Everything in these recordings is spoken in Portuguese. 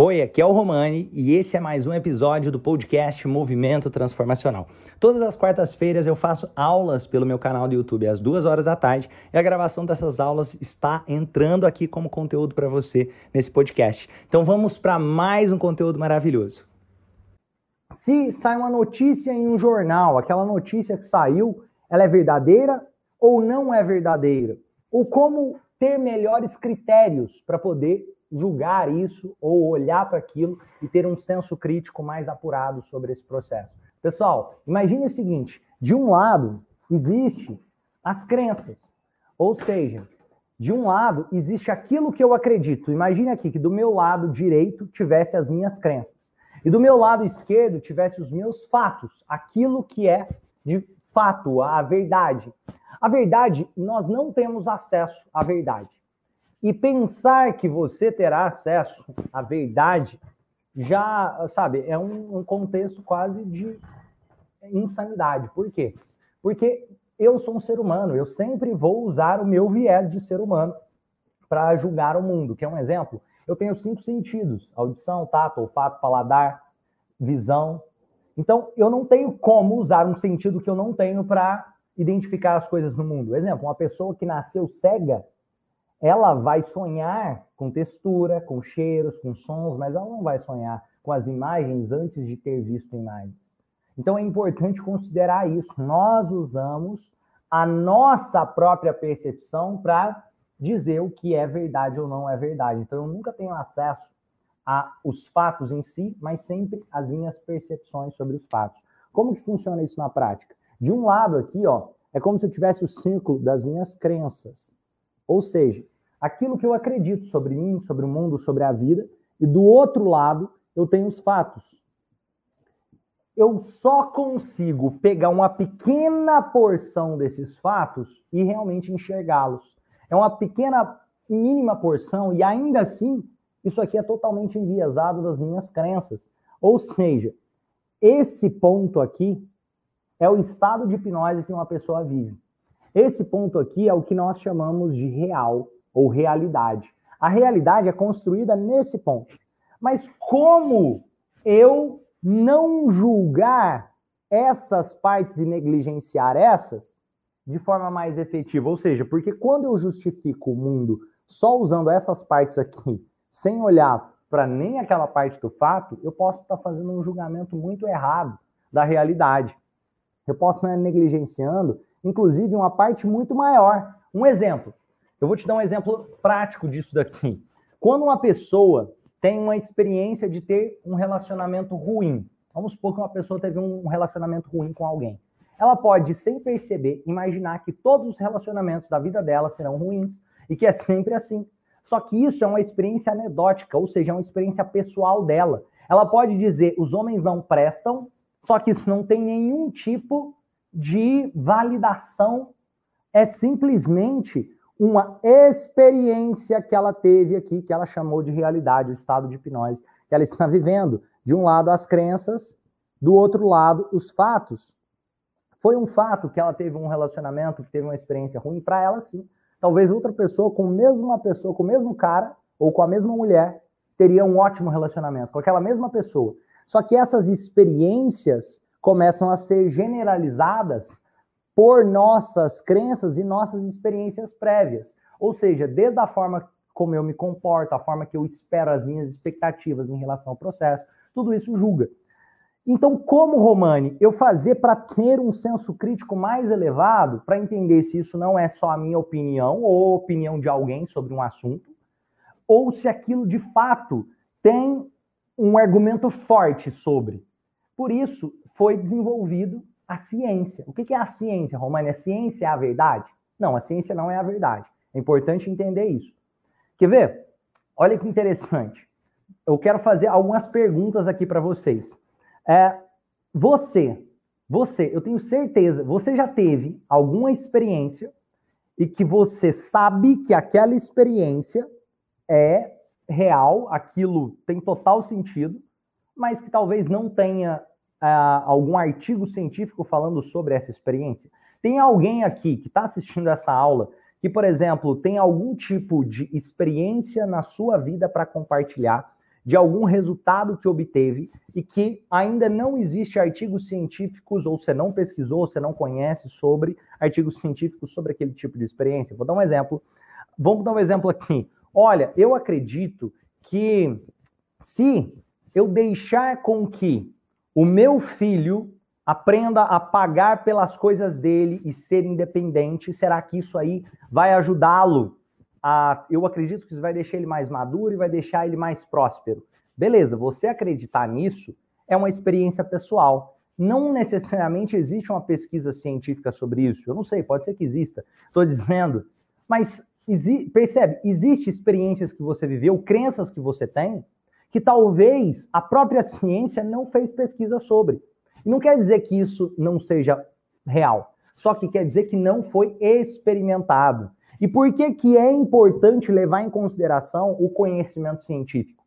Oi, aqui é o Romani e esse é mais um episódio do podcast Movimento Transformacional. Todas as quartas-feiras eu faço aulas pelo meu canal do YouTube às duas horas da tarde e a gravação dessas aulas está entrando aqui como conteúdo para você nesse podcast. Então vamos para mais um conteúdo maravilhoso. Se sai uma notícia em um jornal, aquela notícia que saiu, ela é verdadeira ou não é verdadeira? Ou como ter melhores critérios para poder julgar isso ou olhar para aquilo e ter um senso crítico mais apurado sobre esse processo. Pessoal, imagine o seguinte: de um lado existe as crenças, ou seja, de um lado existe aquilo que eu acredito. Imagine aqui que do meu lado direito tivesse as minhas crenças e do meu lado esquerdo tivesse os meus fatos, aquilo que é de fato, a verdade. A verdade, nós não temos acesso à verdade. E pensar que você terá acesso à verdade já, sabe, é um, um contexto quase de insanidade. Por quê? Porque eu sou um ser humano, eu sempre vou usar o meu viés de ser humano para julgar o mundo. Quer um exemplo? Eu tenho cinco sentidos: audição, tato, olfato, paladar, visão. Então, eu não tenho como usar um sentido que eu não tenho para identificar as coisas no mundo. Exemplo, uma pessoa que nasceu cega, ela vai sonhar com textura, com cheiros, com sons, mas ela não vai sonhar com as imagens antes de ter visto imagens. Então é importante considerar isso. Nós usamos a nossa própria percepção para dizer o que é verdade ou não é verdade. Então eu nunca tenho acesso aos fatos em si, mas sempre as minhas percepções sobre os fatos. Como que funciona isso na prática? De um lado aqui, ó, é como se eu tivesse o círculo das minhas crenças. Ou seja, aquilo que eu acredito sobre mim, sobre o mundo, sobre a vida, e do outro lado eu tenho os fatos. Eu só consigo pegar uma pequena porção desses fatos e realmente enxergá-los. É uma pequena, mínima porção, e ainda assim, isso aqui é totalmente enviesado das minhas crenças. Ou seja, esse ponto aqui é o estado de hipnose que uma pessoa vive. Esse ponto aqui é o que nós chamamos de real ou realidade. A realidade é construída nesse ponto. Mas como eu não julgar essas partes e negligenciar essas de forma mais efetiva? Ou seja, porque quando eu justifico o mundo só usando essas partes aqui, sem olhar para nem aquela parte do fato, eu posso estar fazendo um julgamento muito errado da realidade. Eu posso estar negligenciando, inclusive, uma parte muito maior. Um exemplo. Eu vou te dar um exemplo prático disso daqui. Quando uma pessoa tem uma experiência de ter um relacionamento ruim, vamos supor que uma pessoa teve um relacionamento ruim com alguém. Ela pode, sem perceber, imaginar que todos os relacionamentos da vida dela serão ruins e que é sempre assim. Só que isso é uma experiência anedótica, ou seja, é uma experiência pessoal dela. Ela pode dizer: os homens não prestam, só que isso não tem nenhum tipo de validação. É simplesmente uma experiência que ela teve aqui, que ela chamou de realidade, o estado de hipnose que ela está vivendo. De um lado, as crenças, do outro lado, os fatos. Foi um fato que ela teve um relacionamento, que teve uma experiência ruim, para ela sim. Talvez outra pessoa, com a mesma pessoa, com o mesmo cara, ou com a mesma mulher, teria um ótimo relacionamento, com aquela mesma pessoa. Só que essas experiências começam a ser generalizadas por nossas crenças e nossas experiências prévias. Ou seja, desde a forma como eu me comporto, a forma que eu espero as minhas expectativas em relação ao processo, tudo isso julga. Então, como Romani, eu fazer para ter um senso crítico mais elevado, para entender se isso não é só a minha opinião ou opinião de alguém sobre um assunto, ou se aquilo de fato tem um argumento forte sobre. Por isso, foi desenvolvido a ciência. O que é a ciência, Romani? A ciência é a verdade? Não, a ciência não é a verdade. É importante entender isso. Quer ver? Olha que interessante. Eu quero fazer algumas perguntas aqui para vocês. É, você, você, eu tenho certeza, você já teve alguma experiência e que você sabe que aquela experiência é real, aquilo tem total sentido, mas que talvez não tenha uh, algum artigo científico falando sobre essa experiência? Tem alguém aqui que está assistindo essa aula que, por exemplo, tem algum tipo de experiência na sua vida para compartilhar de algum resultado que obteve e que ainda não existe artigos científicos, ou você não pesquisou, você não conhece sobre artigos científicos sobre aquele tipo de experiência. Vou dar um exemplo. Vamos dar um exemplo aqui. Olha, eu acredito que se eu deixar com que o meu filho aprenda a pagar pelas coisas dele e ser independente, será que isso aí vai ajudá-lo a, eu acredito que isso vai deixar ele mais maduro e vai deixar ele mais próspero. Beleza, você acreditar nisso é uma experiência pessoal. Não necessariamente existe uma pesquisa científica sobre isso. Eu não sei, pode ser que exista. Estou dizendo. Mas percebe, existe experiências que você viveu, crenças que você tem, que talvez a própria ciência não fez pesquisa sobre. E não quer dizer que isso não seja real. Só que quer dizer que não foi experimentado. E por que, que é importante levar em consideração o conhecimento científico?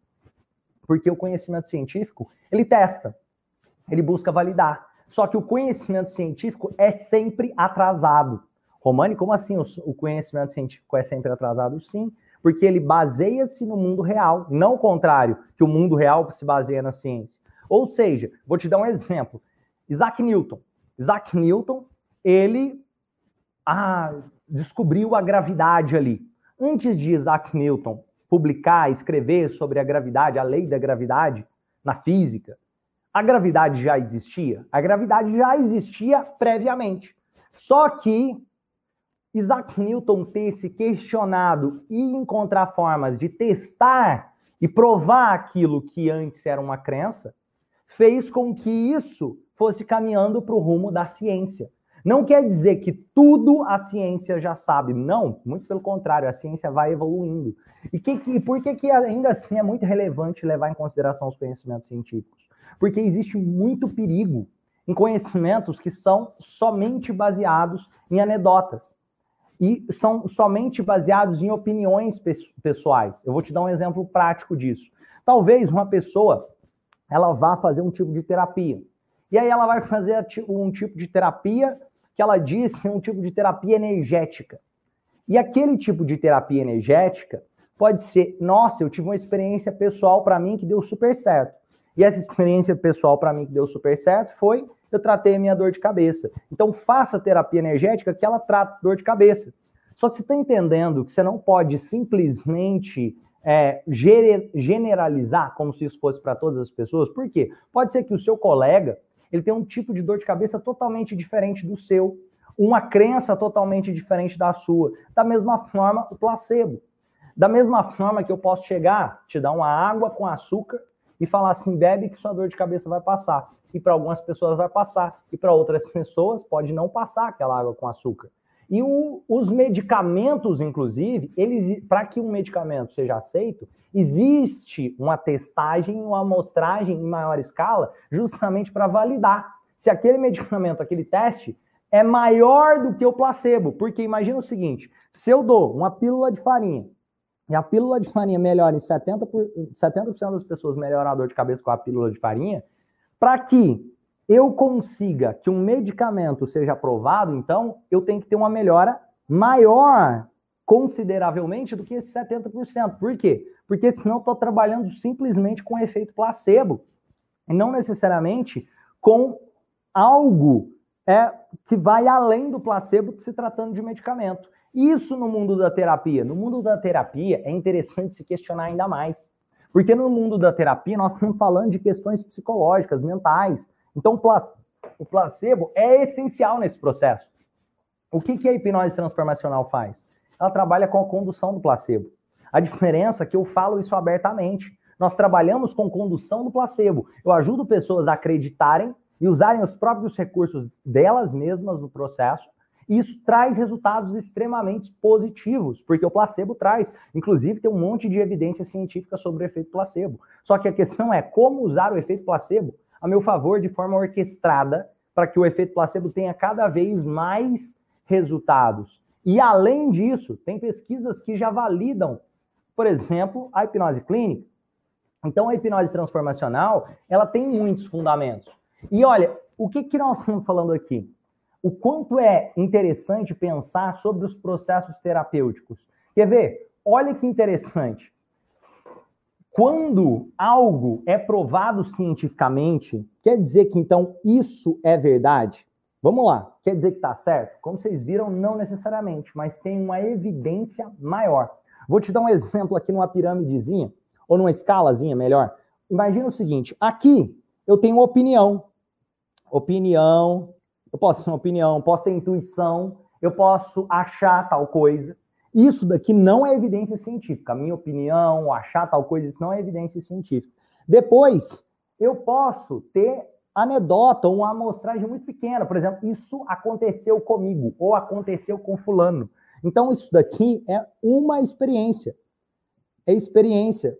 Porque o conhecimento científico, ele testa, ele busca validar. Só que o conhecimento científico é sempre atrasado. Romani, como assim o conhecimento científico é sempre atrasado? Sim, porque ele baseia-se no mundo real, não o contrário, que o mundo real se baseia na ciência. Ou seja, vou te dar um exemplo. Isaac Newton. Isaac Newton, ele ah, descobriu a gravidade ali. Antes de Isaac Newton publicar, escrever sobre a gravidade, a lei da gravidade na física, a gravidade já existia? A gravidade já existia previamente. Só que Isaac Newton ter se questionado e encontrar formas de testar e provar aquilo que antes era uma crença, fez com que isso fosse caminhando para o rumo da ciência. Não quer dizer que tudo a ciência já sabe. Não, muito pelo contrário, a ciência vai evoluindo. E que, que, por que, que ainda assim é muito relevante levar em consideração os conhecimentos científicos? Porque existe muito perigo em conhecimentos que são somente baseados em anedotas. E são somente baseados em opiniões pessoais. Eu vou te dar um exemplo prático disso. Talvez uma pessoa ela vá fazer um tipo de terapia. E aí ela vai fazer um tipo de terapia que ela disse um tipo de terapia energética. E aquele tipo de terapia energética pode ser, nossa, eu tive uma experiência pessoal para mim que deu super certo. E essa experiência pessoal para mim que deu super certo foi eu tratei a minha dor de cabeça. Então faça terapia energética que ela trata dor de cabeça. Só que você está entendendo que você não pode simplesmente é, generalizar como se isso fosse para todas as pessoas. Por quê? Pode ser que o seu colega ele tem um tipo de dor de cabeça totalmente diferente do seu, uma crença totalmente diferente da sua. Da mesma forma, o placebo. Da mesma forma que eu posso chegar, te dar uma água com açúcar e falar assim, bebe que sua dor de cabeça vai passar. E para algumas pessoas vai passar, e para outras pessoas pode não passar aquela água com açúcar. E o, os medicamentos, inclusive, eles para que um medicamento seja aceito, existe uma testagem, uma amostragem em maior escala, justamente para validar se aquele medicamento, aquele teste, é maior do que o placebo. Porque imagina o seguinte: se eu dou uma pílula de farinha e a pílula de farinha melhora em 70%, por, 70 das pessoas melhoram a dor de cabeça com a pílula de farinha, para que eu consiga que um medicamento seja aprovado, então eu tenho que ter uma melhora maior consideravelmente do que esse 70%. Por quê? Porque senão estou trabalhando simplesmente com efeito placebo e não necessariamente com algo é, que vai além do placebo se tratando de medicamento. Isso no mundo da terapia. No mundo da terapia é interessante se questionar ainda mais. Porque no mundo da terapia nós estamos falando de questões psicológicas, mentais, então, o placebo é essencial nesse processo. O que, que a hipnose transformacional faz? Ela trabalha com a condução do placebo. A diferença é que eu falo isso abertamente. Nós trabalhamos com condução do placebo. Eu ajudo pessoas a acreditarem e usarem os próprios recursos delas mesmas no processo. Isso traz resultados extremamente positivos, porque o placebo traz. Inclusive, tem um monte de evidência científica sobre o efeito placebo. Só que a questão é como usar o efeito placebo a meu favor de forma orquestrada para que o efeito placebo tenha cada vez mais resultados. E além disso, tem pesquisas que já validam, por exemplo, a hipnose clínica. Então, a hipnose transformacional, ela tem muitos fundamentos. E olha, o que, que nós estamos falando aqui? O quanto é interessante pensar sobre os processos terapêuticos. Quer ver? Olha que interessante. Quando algo é provado cientificamente, quer dizer que então isso é verdade? Vamos lá, quer dizer que está certo? Como vocês viram, não necessariamente, mas tem uma evidência maior. Vou te dar um exemplo aqui numa pirâmidezinha, ou numa escalazinha, melhor. Imagina o seguinte: aqui eu tenho opinião. Opinião, eu posso ter uma opinião, posso ter intuição, eu posso achar tal coisa. Isso daqui não é evidência científica. A minha opinião, achar tal coisa, isso não é evidência científica. Depois, eu posso ter anedota uma amostragem muito pequena. Por exemplo, isso aconteceu comigo ou aconteceu com fulano. Então, isso daqui é uma experiência. É experiência.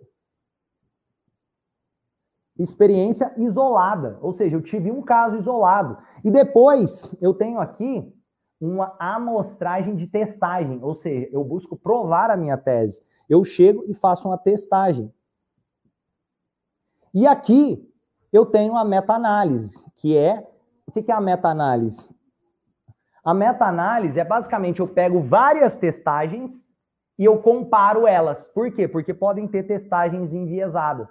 Experiência isolada. Ou seja, eu tive um caso isolado. E depois, eu tenho aqui uma amostragem de testagem, ou seja, eu busco provar a minha tese. Eu chego e faço uma testagem. E aqui eu tenho a meta-análise, que é o que é a meta-análise? A meta-análise é basicamente eu pego várias testagens e eu comparo elas. Por quê? Porque podem ter testagens enviesadas.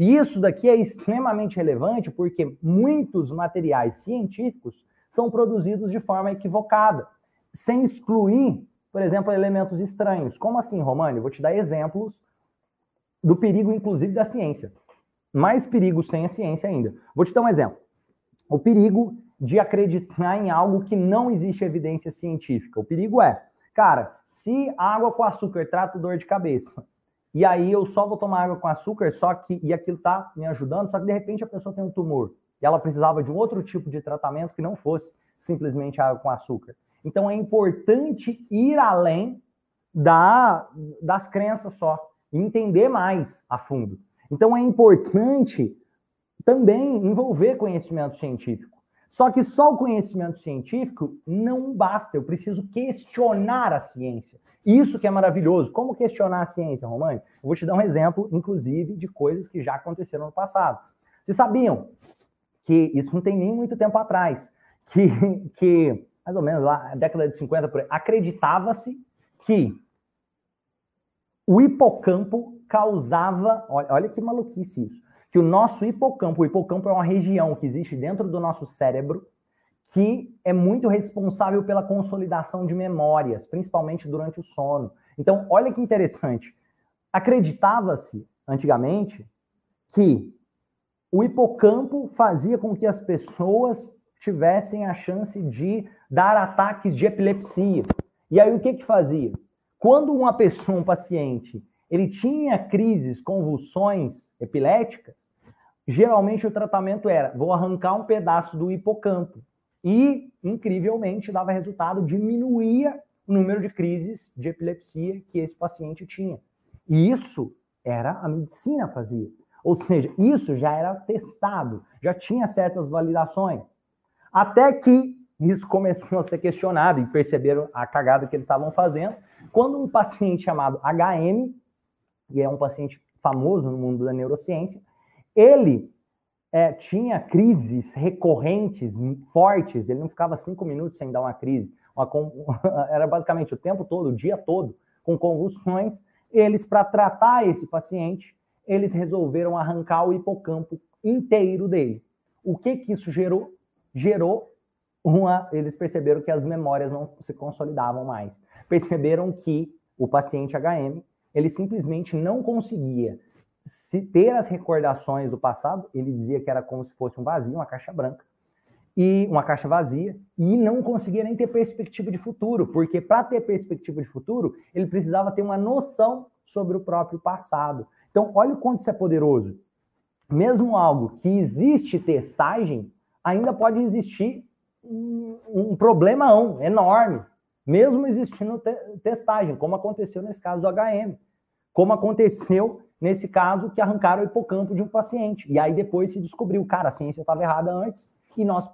E isso daqui é extremamente relevante porque muitos materiais científicos são produzidos de forma equivocada, sem excluir, por exemplo, elementos estranhos. Como assim, Romani? Vou te dar exemplos do perigo, inclusive, da ciência. Mais perigo sem a ciência ainda. Vou te dar um exemplo. O perigo de acreditar em algo que não existe evidência científica. O perigo é, cara, se água com açúcar trata dor de cabeça, e aí eu só vou tomar água com açúcar, só que e aquilo tá me ajudando, só que de repente a pessoa tem um tumor e ela precisava de um outro tipo de tratamento que não fosse simplesmente água com açúcar. Então é importante ir além da, das crenças só e entender mais a fundo. Então é importante também envolver conhecimento científico. Só que só o conhecimento científico não basta, eu preciso questionar a ciência. Isso que é maravilhoso. Como questionar a ciência, Romani? Eu vou te dar um exemplo, inclusive, de coisas que já aconteceram no passado. Vocês sabiam que isso não tem nem muito tempo atrás, que, que mais ou menos lá, na década de 50, acreditava-se que o hipocampo causava, olha, olha que maluquice isso, que o nosso hipocampo, o hipocampo é uma região que existe dentro do nosso cérebro que é muito responsável pela consolidação de memórias, principalmente durante o sono. Então, olha que interessante. Acreditava-se antigamente que o hipocampo fazia com que as pessoas tivessem a chance de dar ataques de epilepsia. E aí o que que fazia? Quando uma pessoa, um paciente, ele tinha crises, convulsões epiléticas, geralmente o tratamento era: vou arrancar um pedaço do hipocampo. E, incrivelmente, dava resultado, diminuía o número de crises de epilepsia que esse paciente tinha. E isso era a medicina fazia. Ou seja, isso já era testado, já tinha certas validações. Até que isso começou a ser questionado e perceberam a cagada que eles estavam fazendo, quando um paciente chamado HM, e é um paciente famoso no mundo da neurociência, ele é, tinha crises recorrentes, fortes, ele não ficava cinco minutos sem dar uma crise, uma, era basicamente o tempo todo, o dia todo, com convulsões. Eles, para tratar esse paciente, eles resolveram arrancar o hipocampo inteiro dele. O que que isso gerou? Gerou uma. Eles perceberam que as memórias não se consolidavam mais. Perceberam que o paciente HM ele simplesmente não conseguia se ter as recordações do passado. Ele dizia que era como se fosse um vazio, uma caixa branca e uma caixa vazia e não conseguia nem ter perspectiva de futuro, porque para ter perspectiva de futuro ele precisava ter uma noção sobre o próprio passado. Então, olha o quanto isso é poderoso. Mesmo algo que existe testagem, ainda pode existir um, um problemão enorme, mesmo existindo te testagem, como aconteceu nesse caso do HM, como aconteceu nesse caso que arrancaram o hipocampo de um paciente. E aí depois se descobriu, cara, a ciência estava errada antes e nós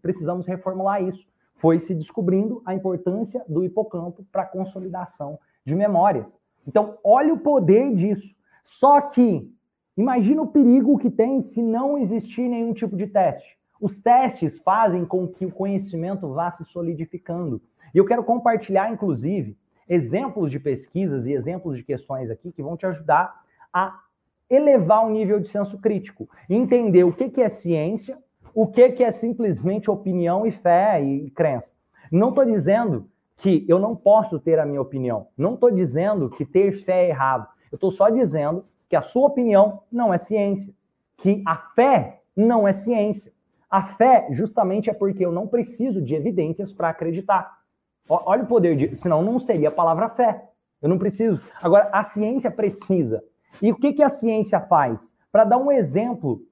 precisamos reformular isso. Foi se descobrindo a importância do hipocampo para a consolidação de memórias. Então, olha o poder disso. Só que, imagina o perigo que tem se não existir nenhum tipo de teste. Os testes fazem com que o conhecimento vá se solidificando. E eu quero compartilhar, inclusive, exemplos de pesquisas e exemplos de questões aqui que vão te ajudar a elevar o nível de senso crítico, entender o que, que é ciência, o que, que é simplesmente opinião e fé e crença. Não estou dizendo que eu não posso ter a minha opinião. Não estou dizendo que ter fé é errado. Eu estou só dizendo que a sua opinião não é ciência. Que a fé não é ciência. A fé, justamente, é porque eu não preciso de evidências para acreditar. Olha o poder de. Senão não seria a palavra fé. Eu não preciso. Agora, a ciência precisa. E o que, que a ciência faz? Para dar um exemplo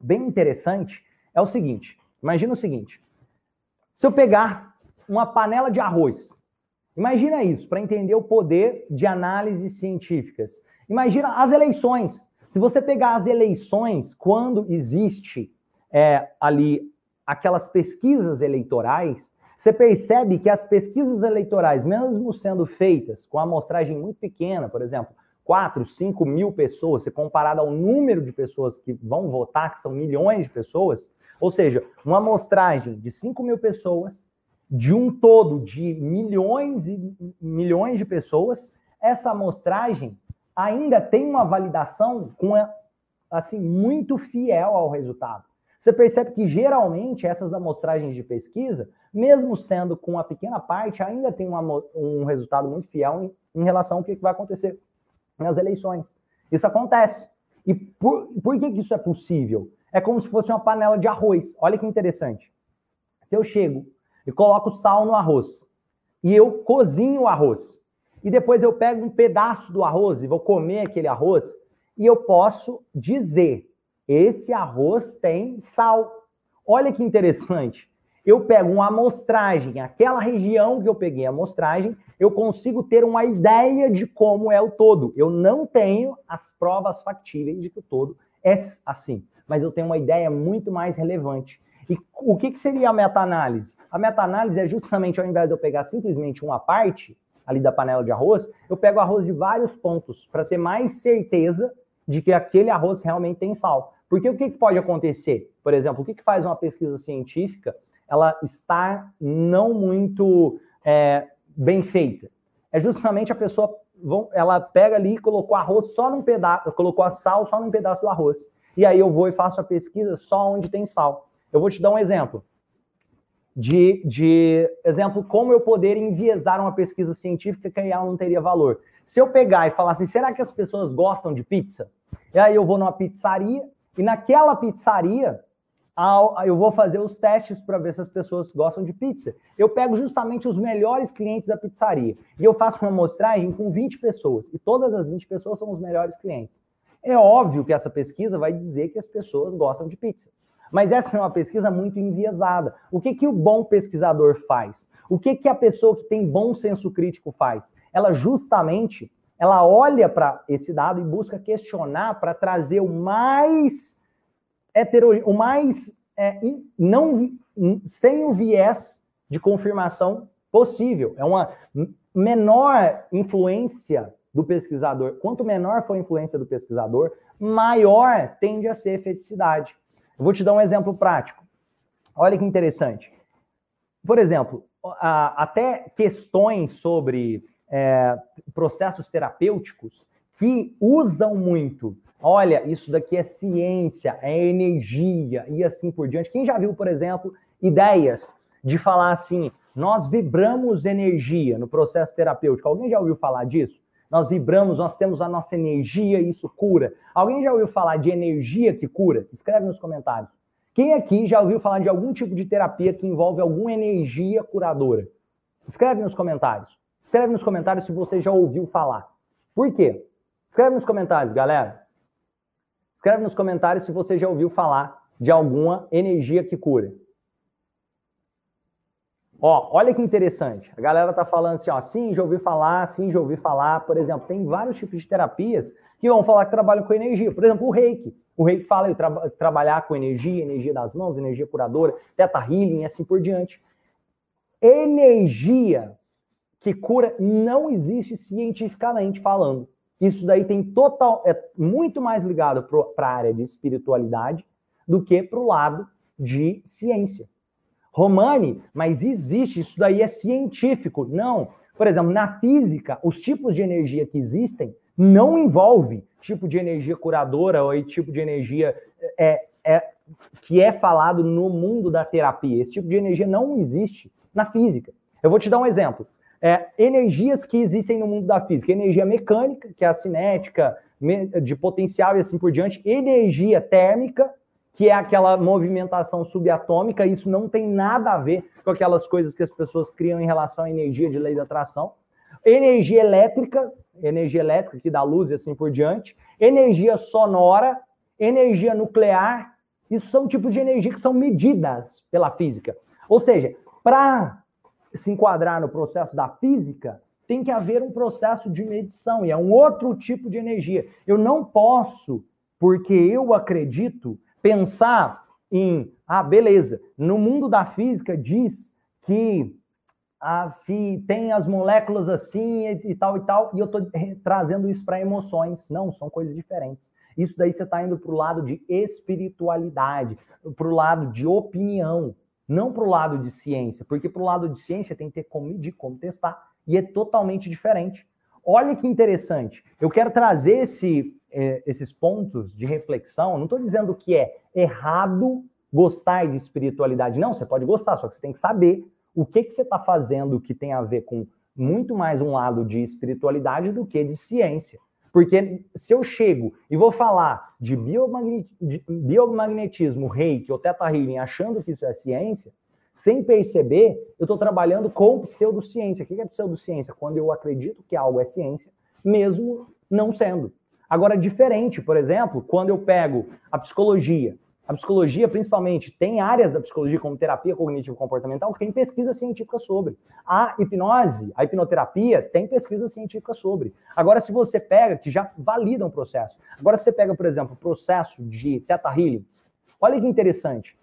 bem interessante, é o seguinte: imagina o seguinte. Se eu pegar uma panela de arroz, imagina isso, para entender o poder de análises científicas. Imagina as eleições. Se você pegar as eleições, quando existe é, ali aquelas pesquisas eleitorais, você percebe que as pesquisas eleitorais, mesmo sendo feitas com amostragem muito pequena, por exemplo, 4, 5 mil pessoas, se comparado ao número de pessoas que vão votar, que são milhões de pessoas, ou seja, uma amostragem de 5 mil pessoas, de um todo de milhões e milhões de pessoas, essa amostragem ainda tem uma validação com assim muito fiel ao resultado. Você percebe que geralmente essas amostragens de pesquisa, mesmo sendo com uma pequena parte, ainda tem uma, um resultado muito fiel em, em relação ao que vai acontecer nas eleições. Isso acontece. E por, por que, que isso é possível? É como se fosse uma panela de arroz. Olha que interessante. Se eu chego e coloco sal no arroz e eu cozinho o arroz e depois eu pego um pedaço do arroz e vou comer aquele arroz e eu posso dizer esse arroz tem sal. Olha que interessante. Eu pego uma amostragem, aquela região que eu peguei a amostragem, eu consigo ter uma ideia de como é o todo. Eu não tenho as provas factíveis de que o todo é assim, mas eu tenho uma ideia muito mais relevante. E o que, que seria a meta-análise? A meta-análise é justamente, ao invés de eu pegar simplesmente uma parte ali da panela de arroz, eu pego arroz de vários pontos para ter mais certeza de que aquele arroz realmente tem sal. Porque o que, pode acontecer? Por exemplo, o que, faz uma pesquisa científica ela estar não muito é, bem feita? É justamente a pessoa, ela pega ali e colocou arroz só num pedaço, colocou a sal só num pedaço do arroz. E aí eu vou e faço a pesquisa só onde tem sal. Eu vou te dar um exemplo. De, de exemplo, como eu poder enviesar uma pesquisa científica que ela não teria valor. Se eu pegar e falar assim, será que as pessoas gostam de pizza? E aí eu vou numa pizzaria, e naquela pizzaria, eu vou fazer os testes para ver se as pessoas gostam de pizza. Eu pego justamente os melhores clientes da pizzaria e eu faço uma amostragem com 20 pessoas e todas as 20 pessoas são os melhores clientes. É óbvio que essa pesquisa vai dizer que as pessoas gostam de pizza. Mas essa é uma pesquisa muito enviesada. O que, que o bom pesquisador faz? O que, que a pessoa que tem bom senso crítico faz? Ela justamente ela olha para esse dado e busca questionar para trazer o mais hetero, o mais é, não sem o viés de confirmação possível. É uma menor influência do pesquisador. Quanto menor for a influência do pesquisador, maior tende a ser a efeticidade. Eu vou te dar um exemplo prático. Olha que interessante. Por exemplo, até questões sobre é, processos terapêuticos que usam muito. Olha, isso daqui é ciência, é energia e assim por diante. Quem já viu, por exemplo, ideias de falar assim, nós vibramos energia no processo terapêutico? Alguém já ouviu falar disso? Nós vibramos, nós temos a nossa energia e isso cura. Alguém já ouviu falar de energia que cura? Escreve nos comentários. Quem aqui já ouviu falar de algum tipo de terapia que envolve alguma energia curadora? Escreve nos comentários. Escreve nos comentários se você já ouviu falar. Por quê? Escreve nos comentários, galera. Escreve nos comentários se você já ouviu falar de alguma energia que cura. Ó, olha que interessante. A galera tá falando assim, ó, sim, já ouvi falar, sim, já ouvi falar. Por exemplo, tem vários tipos de terapias que vão falar que trabalham com energia. Por exemplo, o reiki. O reiki fala em tra trabalhar com energia, energia das mãos, energia curadora, teta healing e assim por diante. Energia que cura não existe cientificamente falando. Isso daí tem total, é muito mais ligado para a área de espiritualidade do que para o lado de ciência. Romani, mas existe, isso daí é científico. Não. Por exemplo, na física, os tipos de energia que existem não envolve tipo de energia curadora ou tipo de energia é, é, que é falado no mundo da terapia. Esse tipo de energia não existe na física. Eu vou te dar um exemplo. É, energias que existem no mundo da física, energia mecânica, que é a cinética, de potencial e assim por diante, energia térmica, que é aquela movimentação subatômica, isso não tem nada a ver com aquelas coisas que as pessoas criam em relação à energia de lei da atração. Energia elétrica, energia elétrica que dá luz e assim por diante, energia sonora, energia nuclear, isso são tipos de energia que são medidas pela física. Ou seja, para se enquadrar no processo da física, tem que haver um processo de medição, e é um outro tipo de energia. Eu não posso, porque eu acredito, pensar em, ah, beleza, no mundo da física diz que ah, se tem as moléculas assim e, e tal e tal, e eu estou trazendo isso para emoções. Não, são coisas diferentes. Isso daí você está indo para o lado de espiritualidade, para o lado de opinião, não para o lado de ciência, porque para o lado de ciência tem que ter como medir, como testar, e é totalmente diferente. Olha que interessante. Eu quero trazer esse, é, esses pontos de reflexão. Não estou dizendo que é errado gostar de espiritualidade. Não, você pode gostar, só que você tem que saber o que, que você está fazendo que tem a ver com muito mais um lado de espiritualidade do que de ciência. Porque se eu chego e vou falar de, biomagnetismo, reiki ou teta healing achando que isso é ciência, sem perceber, eu estou trabalhando com pseudociência. O que é pseudociência? Quando eu acredito que algo é ciência, mesmo não sendo. Agora, diferente, por exemplo, quando eu pego a psicologia a psicologia, principalmente, tem áreas da psicologia, como terapia cognitivo-comportamental, que tem pesquisa científica sobre. A hipnose, a hipnoterapia, tem pesquisa científica sobre. Agora, se você pega, que já valida um processo. Agora, se você pega, por exemplo, o processo de Theta Healing, olha que interessante.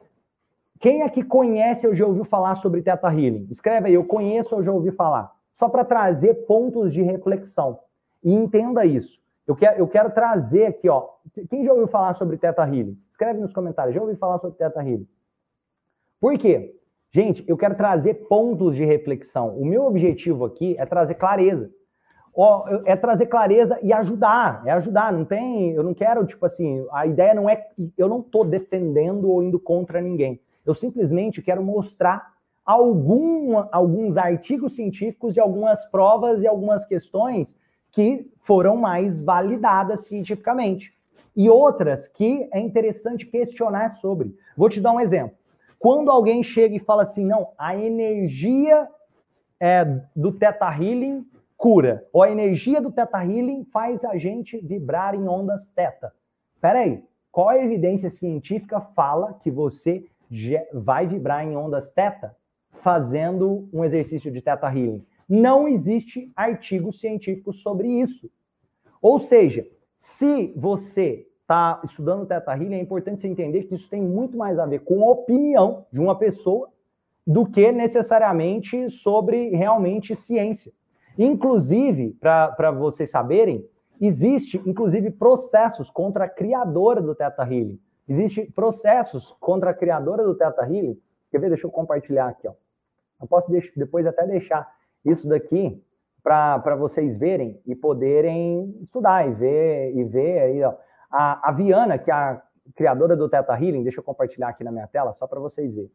Quem aqui conhece ou já ouviu falar sobre Theta Healing? Escreve aí, eu conheço ou já ouvi falar. Só para trazer pontos de reflexão. E entenda isso. Eu quero, eu quero trazer aqui, ó. Quem já ouviu falar sobre Teta Healing? Escreve nos comentários. Já ouviu falar sobre Teta Healing? Por quê? Gente, eu quero trazer pontos de reflexão. O meu objetivo aqui é trazer clareza. É trazer clareza e ajudar. É ajudar. Não tem. Eu não quero, tipo assim, a ideia não é. Eu não estou defendendo ou indo contra ninguém. Eu simplesmente quero mostrar alguns artigos científicos e algumas provas e algumas questões que foram mais validadas cientificamente. E outras que é interessante questionar sobre. Vou te dar um exemplo. Quando alguém chega e fala assim, não, a energia é, do Theta Healing cura, ou a energia do Theta Healing faz a gente vibrar em ondas Theta. Peraí, qual a evidência científica fala que você vai vibrar em ondas Theta fazendo um exercício de Theta Healing? Não existe artigo científico sobre isso. Ou seja, se você está estudando Teta Healing, é importante você entender que isso tem muito mais a ver com a opinião de uma pessoa do que necessariamente sobre realmente ciência. Inclusive, para vocês saberem, existe inclusive processos contra a criadora do Teta Healing. Existe processos contra a criadora do Teta Healing. Quer ver? Deixa eu compartilhar aqui. Ó. Eu posso deixar, depois até deixar isso daqui para vocês verem e poderem estudar e ver e ver aí, ó. A, a Viana, que é a criadora do Teta Healing, deixa eu compartilhar aqui na minha tela só para vocês verem.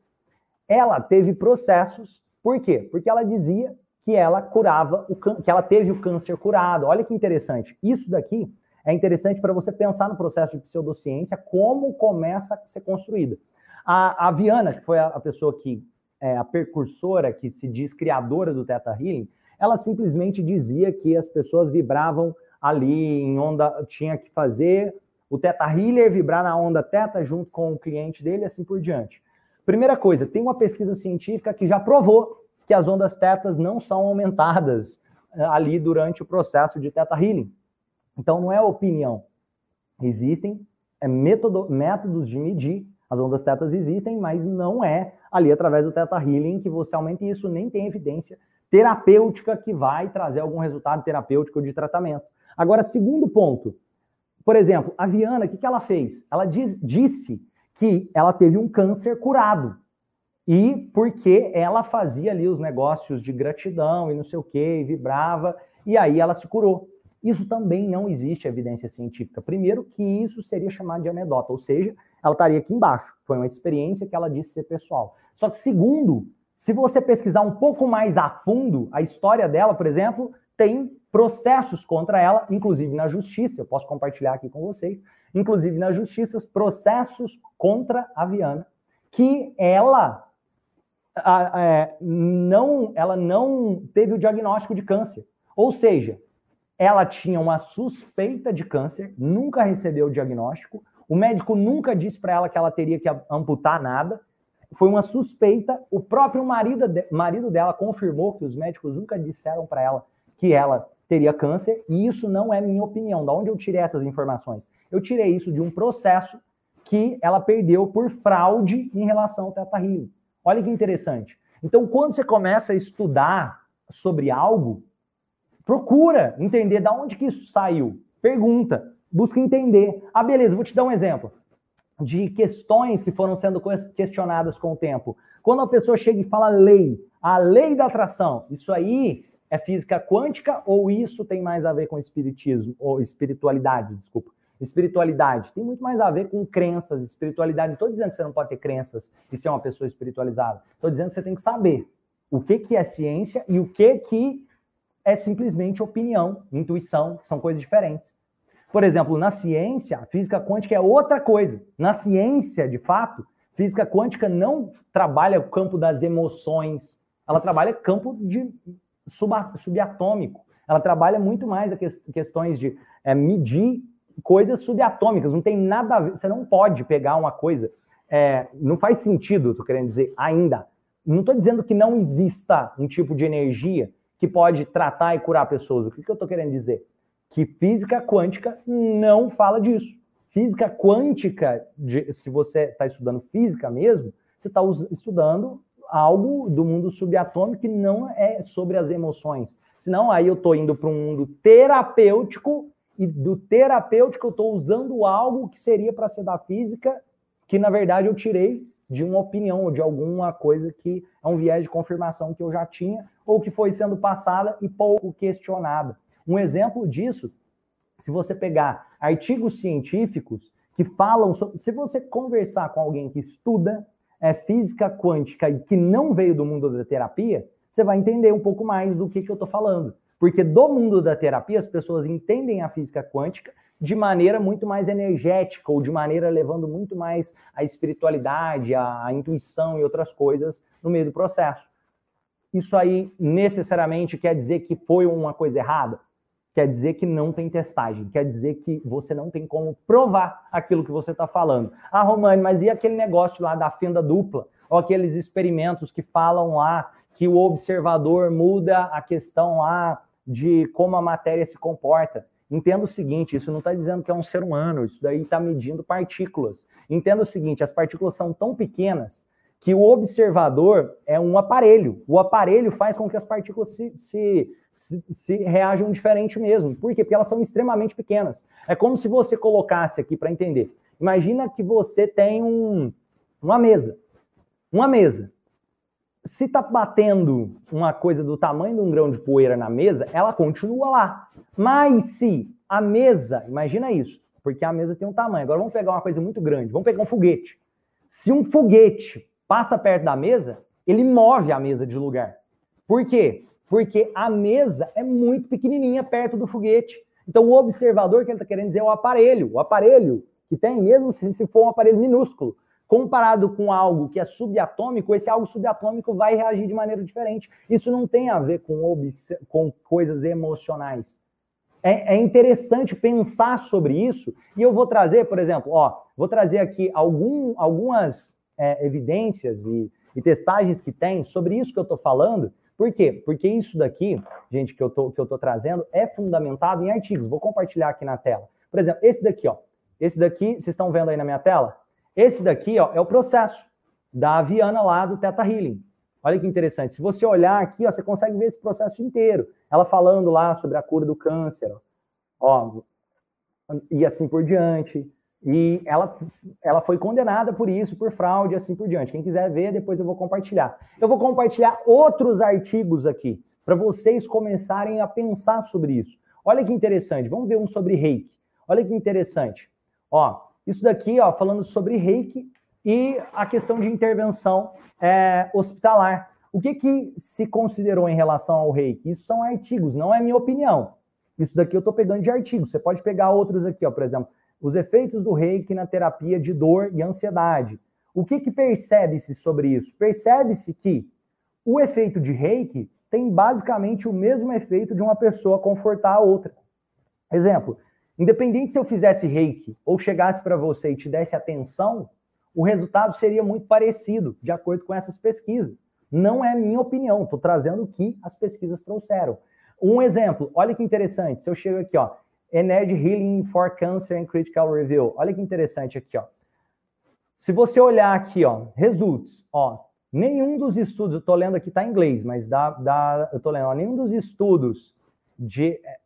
Ela teve processos, por quê? Porque ela dizia que ela curava o que ela teve o câncer curado. Olha que interessante. Isso daqui é interessante para você pensar no processo de pseudociência, como começa a ser construída. A, a Viana, que foi a, a pessoa que é, a percursora, que se diz criadora do Theta Healing, ela simplesmente dizia que as pessoas vibravam ali em onda, tinha que fazer o Theta Healer vibrar na onda Theta junto com o cliente dele e assim por diante. Primeira coisa, tem uma pesquisa científica que já provou que as ondas tetas não são aumentadas eh, ali durante o processo de Theta Healing. Então não é opinião. Existem é, método, métodos de medir as ondas tetas existem, mas não é ali através do Theta Healing que você aumente isso, nem tem evidência terapêutica que vai trazer algum resultado terapêutico de tratamento. Agora, segundo ponto, por exemplo, a Viana, o que, que ela fez? Ela diz, disse que ela teve um câncer curado. E porque ela fazia ali os negócios de gratidão e não sei o que, e vibrava, e aí ela se curou. Isso também não existe evidência científica. Primeiro, que isso seria chamado de anedota, ou seja, ela estaria aqui embaixo. Foi uma experiência que ela disse ser pessoal. Só que, segundo, se você pesquisar um pouco mais a fundo a história dela, por exemplo, tem processos contra ela, inclusive na justiça. Eu posso compartilhar aqui com vocês, inclusive na justiça, processos contra a Viana, que ela a, é, não, ela não teve o diagnóstico de câncer. Ou seja, ela tinha uma suspeita de câncer, nunca recebeu o diagnóstico, o médico nunca disse para ela que ela teria que amputar nada, foi uma suspeita, o próprio marido, marido dela confirmou que os médicos nunca disseram para ela que ela teria câncer, e isso não é minha opinião. Da onde eu tirei essas informações? Eu tirei isso de um processo que ela perdeu por fraude em relação ao Teta Healing. Olha que interessante. Então, quando você começa a estudar sobre algo, procura entender de onde que isso saiu. Pergunta, busca entender. Ah, beleza, vou te dar um exemplo de questões que foram sendo questionadas com o tempo. Quando a pessoa chega e fala lei, a lei da atração, isso aí é física quântica ou isso tem mais a ver com espiritismo ou espiritualidade, desculpa. Espiritualidade tem muito mais a ver com crenças, espiritualidade. Não estou dizendo que você não pode ter crenças e ser uma pessoa espiritualizada. Estou dizendo que você tem que saber o que, que é ciência e o que, que é simplesmente opinião, intuição, que são coisas diferentes. Por exemplo, na ciência, a física quântica é outra coisa. Na ciência, de fato, física quântica não trabalha o campo das emoções, ela trabalha campo de subatômico. Ela trabalha muito mais a questões de é, medir coisas subatômicas, não tem nada a ver, você não pode pegar uma coisa, é, não faz sentido, estou querendo dizer, ainda. Não estou dizendo que não exista um tipo de energia que pode tratar e curar pessoas. O que, que eu estou querendo dizer? Que física quântica não fala disso. Física quântica, de, se você está estudando física mesmo, você está estudando algo do mundo subatômico que não é sobre as emoções. Senão, aí eu estou indo para um mundo terapêutico e do terapêutico eu estou usando algo que seria para ser da física, que na verdade eu tirei de uma opinião ou de alguma coisa que é um viés de confirmação que eu já tinha ou que foi sendo passada e pouco questionada. Um exemplo disso, se você pegar artigos científicos que falam sobre, se você conversar com alguém que estuda é, física quântica e que não veio do mundo da terapia, você vai entender um pouco mais do que, que eu estou falando. Porque do mundo da terapia, as pessoas entendem a física quântica de maneira muito mais energética, ou de maneira levando muito mais a espiritualidade, a, a intuição e outras coisas no meio do processo. Isso aí necessariamente quer dizer que foi uma coisa errada? Quer dizer que não tem testagem, quer dizer que você não tem como provar aquilo que você está falando. Ah, Romani, mas e aquele negócio lá da fenda dupla? Ou aqueles experimentos que falam lá que o observador muda a questão lá de como a matéria se comporta. Entenda o seguinte: isso não está dizendo que é um ser humano, isso daí está medindo partículas. Entenda o seguinte: as partículas são tão pequenas que o observador é um aparelho. O aparelho faz com que as partículas se, se, se, se reajam diferente mesmo. Por quê? Porque elas são extremamente pequenas. É como se você colocasse aqui para entender. Imagina que você tem um, uma mesa. Uma mesa se tá batendo uma coisa do tamanho de um grão de poeira na mesa, ela continua lá. Mas se a mesa, imagina isso, porque a mesa tem um tamanho. Agora vamos pegar uma coisa muito grande, vamos pegar um foguete. Se um foguete passa perto da mesa, ele move a mesa de lugar. Por quê? Porque a mesa é muito pequenininha perto do foguete. Então o observador que ele está querendo dizer é o aparelho. O aparelho que tem, mesmo se for um aparelho minúsculo, comparado com algo que é subatômico, esse algo subatômico vai reagir de maneira diferente. Isso não tem a ver com, com coisas emocionais. É, é, interessante pensar sobre isso, e eu vou trazer, por exemplo, ó, vou trazer aqui algum, algumas é, evidências e, e, testagens que tem sobre isso que eu estou falando. Por quê? Porque isso daqui, gente, que eu tô, que eu tô trazendo, é fundamentado em artigos. Vou compartilhar aqui na tela. Por exemplo, esse daqui, ó. Esse daqui, vocês estão vendo aí na minha tela? Esse daqui ó, é o processo da Viana lá do Teta Healing. Olha que interessante. Se você olhar aqui, ó, você consegue ver esse processo inteiro. Ela falando lá sobre a cura do câncer, ó, ó e assim por diante. E ela, ela foi condenada por isso, por fraude, assim por diante. Quem quiser ver, depois eu vou compartilhar. Eu vou compartilhar outros artigos aqui, para vocês começarem a pensar sobre isso. Olha que interessante, vamos ver um sobre reiki. Olha que interessante. Ó, isso daqui, ó, falando sobre reiki e a questão de intervenção é, hospitalar. O que, que se considerou em relação ao reiki? Isso são artigos, não é minha opinião. Isso daqui eu estou pegando de artigos. Você pode pegar outros aqui, ó, por exemplo, os efeitos do reiki na terapia de dor e ansiedade. O que, que percebe-se sobre isso? Percebe-se que o efeito de reiki tem basicamente o mesmo efeito de uma pessoa confortar a outra. Exemplo, independente se eu fizesse reiki ou chegasse para você e te desse atenção, o resultado seria muito parecido, de acordo com essas pesquisas. Não é minha opinião, estou trazendo o que as pesquisas trouxeram. Um exemplo, olha que interessante, se eu chego aqui, ó, Energy Healing for Cancer and Critical Review. Olha que interessante aqui, ó. Se você olhar aqui, ó, results, ó, nenhum dos estudos, eu estou lendo aqui, está em inglês, mas dá, dá, eu estou lendo, ó, nenhum dos estudos de, é,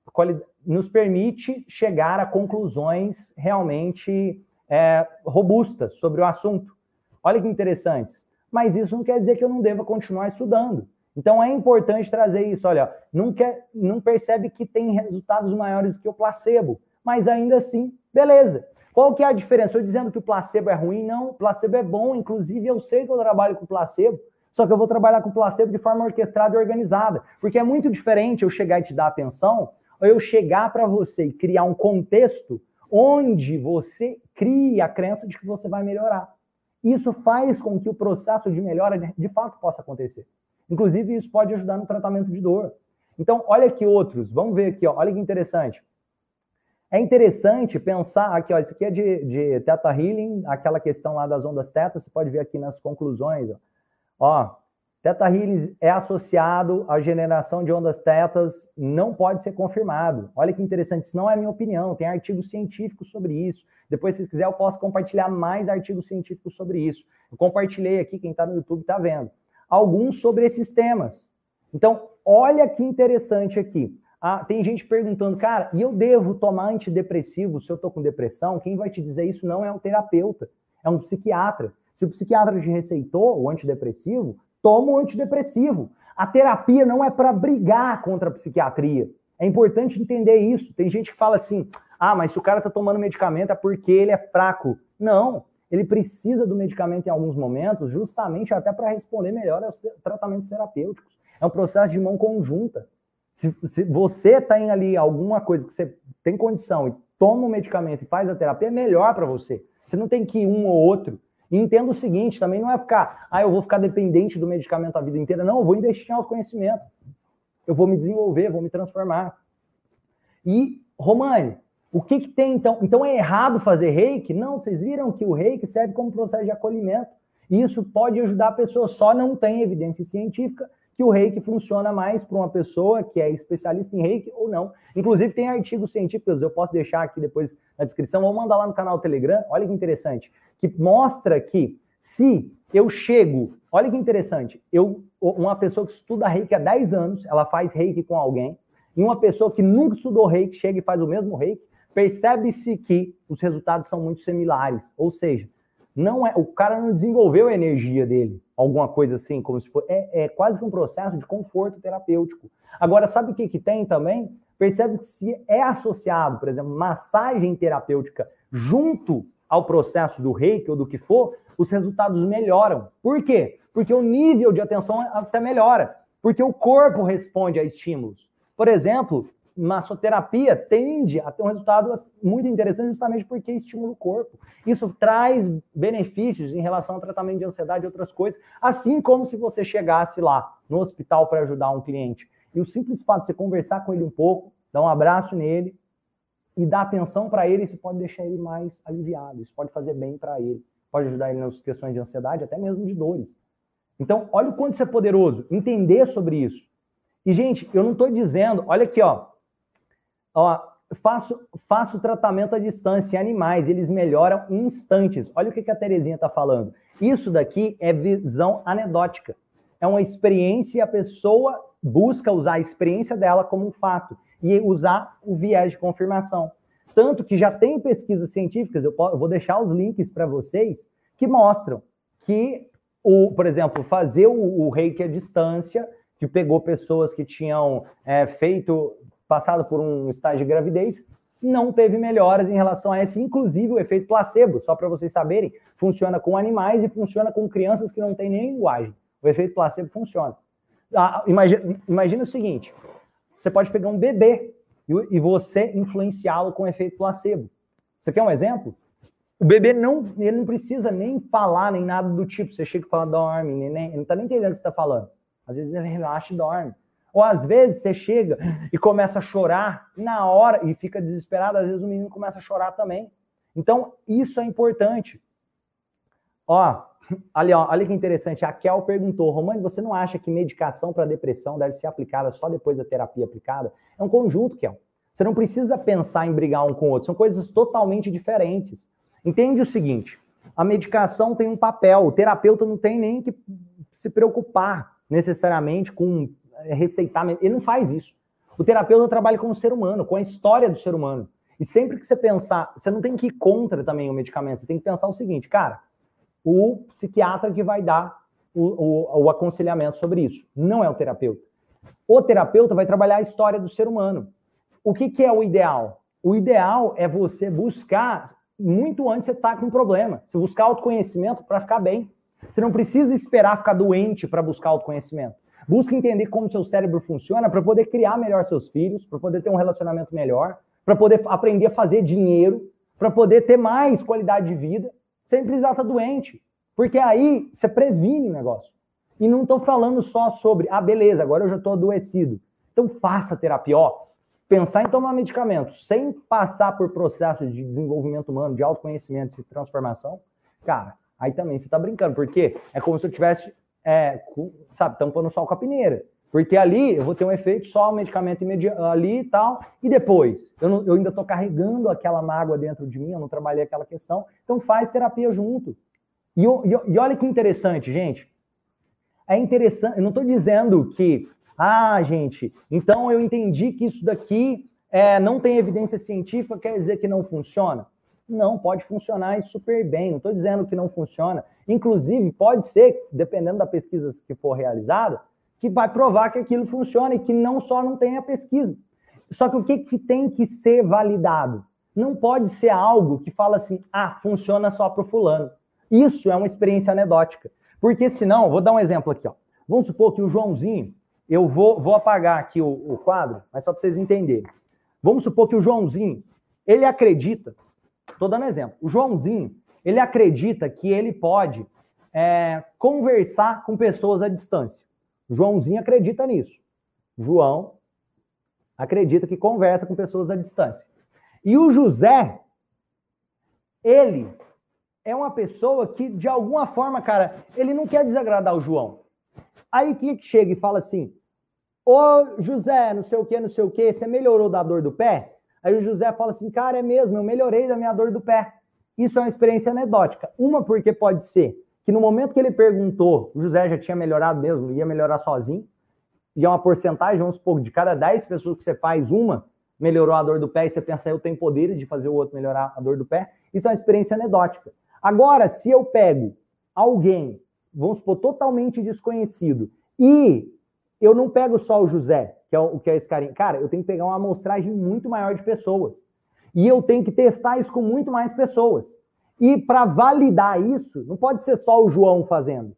nos permite chegar a conclusões realmente é, robustas sobre o assunto. Olha que interessante. Mas isso não quer dizer que eu não deva continuar estudando. Então é importante trazer isso. Olha, não, quer, não percebe que tem resultados maiores do que o placebo, mas ainda assim, beleza. Qual que é a diferença? Estou dizendo que o placebo é ruim? Não, o placebo é bom. Inclusive, eu sei que eu trabalho com placebo, só que eu vou trabalhar com placebo de forma orquestrada e organizada. Porque é muito diferente eu chegar e te dar atenção, ou eu chegar para você e criar um contexto onde você cria a crença de que você vai melhorar. Isso faz com que o processo de melhora de fato possa acontecer. Inclusive, isso pode ajudar no tratamento de dor. Então, olha aqui outros. Vamos ver aqui, ó. olha que interessante. É interessante pensar aqui, ó, isso aqui é de, de Theta Healing, aquela questão lá das ondas teta, você pode ver aqui nas conclusões. Ó, ó Theta Healing é associado à generação de ondas tetas, não pode ser confirmado. Olha que interessante, isso não é minha opinião, tem artigos científicos sobre isso. Depois, se quiser, eu posso compartilhar mais artigos científicos sobre isso. Eu compartilhei aqui, quem está no YouTube está vendo alguns sobre esses temas. Então, olha que interessante aqui. Ah, tem gente perguntando, cara, e eu devo tomar antidepressivo se eu estou com depressão? Quem vai te dizer isso não é um terapeuta, é um psiquiatra. Se o psiquiatra te receitou o antidepressivo, toma o antidepressivo. A terapia não é para brigar contra a psiquiatria. É importante entender isso. Tem gente que fala assim: ah, mas se o cara está tomando medicamento é porque ele é fraco. Não ele precisa do medicamento em alguns momentos, justamente até para responder melhor aos tratamentos terapêuticos. É um processo de mão conjunta. Se, se você tem ali alguma coisa que você tem condição e toma o medicamento e faz a terapia, é melhor para você. Você não tem que ir um ou outro. E entenda o seguinte, também não é ficar, ah, eu vou ficar dependente do medicamento a vida inteira. Não, eu vou investir em autoconhecimento. Eu vou me desenvolver, vou me transformar. E, Romane, o que, que tem então? Então é errado fazer reiki? Não, vocês viram que o reiki serve como processo de acolhimento. E isso pode ajudar a pessoa, só não tem evidência científica que o reiki funciona mais para uma pessoa que é especialista em reiki ou não. Inclusive, tem artigos científicos, eu posso deixar aqui depois na descrição, vou mandar lá no canal Telegram, olha que interessante, que mostra que se eu chego, olha que interessante, eu, uma pessoa que estuda reiki há 10 anos, ela faz reiki com alguém, e uma pessoa que nunca estudou reiki chega e faz o mesmo reiki, percebe-se que os resultados são muito similares. Ou seja, não é o cara não desenvolveu a energia dele, alguma coisa assim, como se for. É, é quase que um processo de conforto terapêutico. Agora, sabe o que, que tem também? Percebe que se é associado, por exemplo, massagem terapêutica junto ao processo do reiki ou do que for, os resultados melhoram. Por quê? Porque o nível de atenção até melhora. Porque o corpo responde a estímulos. Por exemplo, massoterapia tende a ter um resultado muito interessante justamente porque estimula o corpo. Isso traz benefícios em relação ao tratamento de ansiedade e outras coisas, assim como se você chegasse lá no hospital para ajudar um cliente. E o simples fato de você conversar com ele um pouco, dar um abraço nele e dar atenção para ele, isso pode deixar ele mais aliviado, isso pode fazer bem para ele, pode ajudar ele nas questões de ansiedade, até mesmo de dores. Então, olha o quanto isso é poderoso, entender sobre isso. E, gente, eu não estou dizendo, olha aqui, ó, Ó, faço, faço tratamento à distância em animais, eles melhoram em instantes. Olha o que, que a Terezinha está falando. Isso daqui é visão anedótica. É uma experiência e a pessoa busca usar a experiência dela como um fato e usar o viés de confirmação. Tanto que já tem pesquisas científicas, eu, vou deixar os links para vocês, que mostram que, o, por exemplo, fazer o, o reiki à distância, que pegou pessoas que tinham é, feito passado por um estágio de gravidez, não teve melhoras em relação a esse, inclusive o efeito placebo, só para vocês saberem, funciona com animais e funciona com crianças que não têm nem linguagem. O efeito placebo funciona. Ah, imagina, imagina o seguinte: você pode pegar um bebê e, e você influenciá-lo com efeito placebo. Você quer um exemplo? O bebê não, ele não precisa nem falar nem nada do tipo. Você chega e fala, dorme, neném. Ele não está nem entendendo o que você está falando. Às vezes ele relaxa e dorme. Ou às vezes você chega e começa a chorar na hora e fica desesperado, às vezes o menino começa a chorar também. Então, isso é importante. Ó, ali, ó, olha que interessante. A Kel perguntou: Romani, você não acha que medicação para depressão deve ser aplicada só depois da terapia aplicada? É um conjunto, Kel. Você não precisa pensar em brigar um com o outro, são coisas totalmente diferentes. Entende o seguinte: a medicação tem um papel, o terapeuta não tem nem que se preocupar necessariamente com receitar, ele não faz isso. O terapeuta trabalha com o ser humano, com a história do ser humano. E sempre que você pensar, você não tem que ir contra também o medicamento, você tem que pensar o seguinte, cara, o psiquiatra que vai dar o, o, o aconselhamento sobre isso, não é o terapeuta. O terapeuta vai trabalhar a história do ser humano. O que, que é o ideal? O ideal é você buscar, muito antes você estar tá com um problema, você buscar autoconhecimento para ficar bem. Você não precisa esperar ficar doente para buscar autoconhecimento. Busca entender como seu cérebro funciona para poder criar melhor seus filhos, para poder ter um relacionamento melhor, para poder aprender a fazer dinheiro, para poder ter mais qualidade de vida, sem precisar estar doente. Porque aí você previne o negócio. E não estou falando só sobre, ah, beleza, agora eu já estou adoecido. Então faça terapia. Ó, pensar em tomar medicamentos sem passar por processos de desenvolvimento humano, de autoconhecimento e transformação, cara, aí também você está brincando, porque é como se eu tivesse é, sabe, tampando sol com a peneira. Porque ali eu vou ter um efeito só o medicamento ali e tal, e depois eu, não, eu ainda estou carregando aquela mágoa dentro de mim, eu não trabalhei aquela questão, então faz terapia junto. E, e, e olha que interessante, gente. É interessante, eu não estou dizendo que, ah, gente, então eu entendi que isso daqui é, não tem evidência científica, quer dizer que não funciona. Não, pode funcionar super bem. Não estou dizendo que não funciona. Inclusive, pode ser, dependendo da pesquisa que for realizada, que vai provar que aquilo funciona e que não só não tem a pesquisa. Só que o que, que tem que ser validado? Não pode ser algo que fala assim, ah, funciona só para o fulano. Isso é uma experiência anedótica. Porque senão, vou dar um exemplo aqui. Ó. Vamos supor que o Joãozinho, eu vou, vou apagar aqui o, o quadro, mas só para vocês entenderem. Vamos supor que o Joãozinho, ele acredita Estou dando exemplo. O Joãozinho, ele acredita que ele pode é, conversar com pessoas à distância. O Joãozinho acredita nisso. João acredita que conversa com pessoas à distância. E o José, ele é uma pessoa que, de alguma forma, cara, ele não quer desagradar o João. Aí que chega e fala assim: Ô José, não sei o que, não sei o que, você melhorou da dor do pé? Aí o José fala assim, cara, é mesmo, eu melhorei da minha dor do pé. Isso é uma experiência anedótica. Uma, porque pode ser que no momento que ele perguntou, o José já tinha melhorado mesmo, ia melhorar sozinho, e é uma porcentagem, vamos supor, de cada 10 pessoas que você faz, uma melhorou a dor do pé, e você pensa, eu tenho poderes de fazer o outro melhorar a dor do pé. Isso é uma experiência anedótica. Agora, se eu pego alguém, vamos supor, totalmente desconhecido, e eu não pego só o José, que é o que é esse carinha. Cara, eu tenho que pegar uma amostragem muito maior de pessoas. E eu tenho que testar isso com muito mais pessoas. E para validar isso, não pode ser só o João fazendo.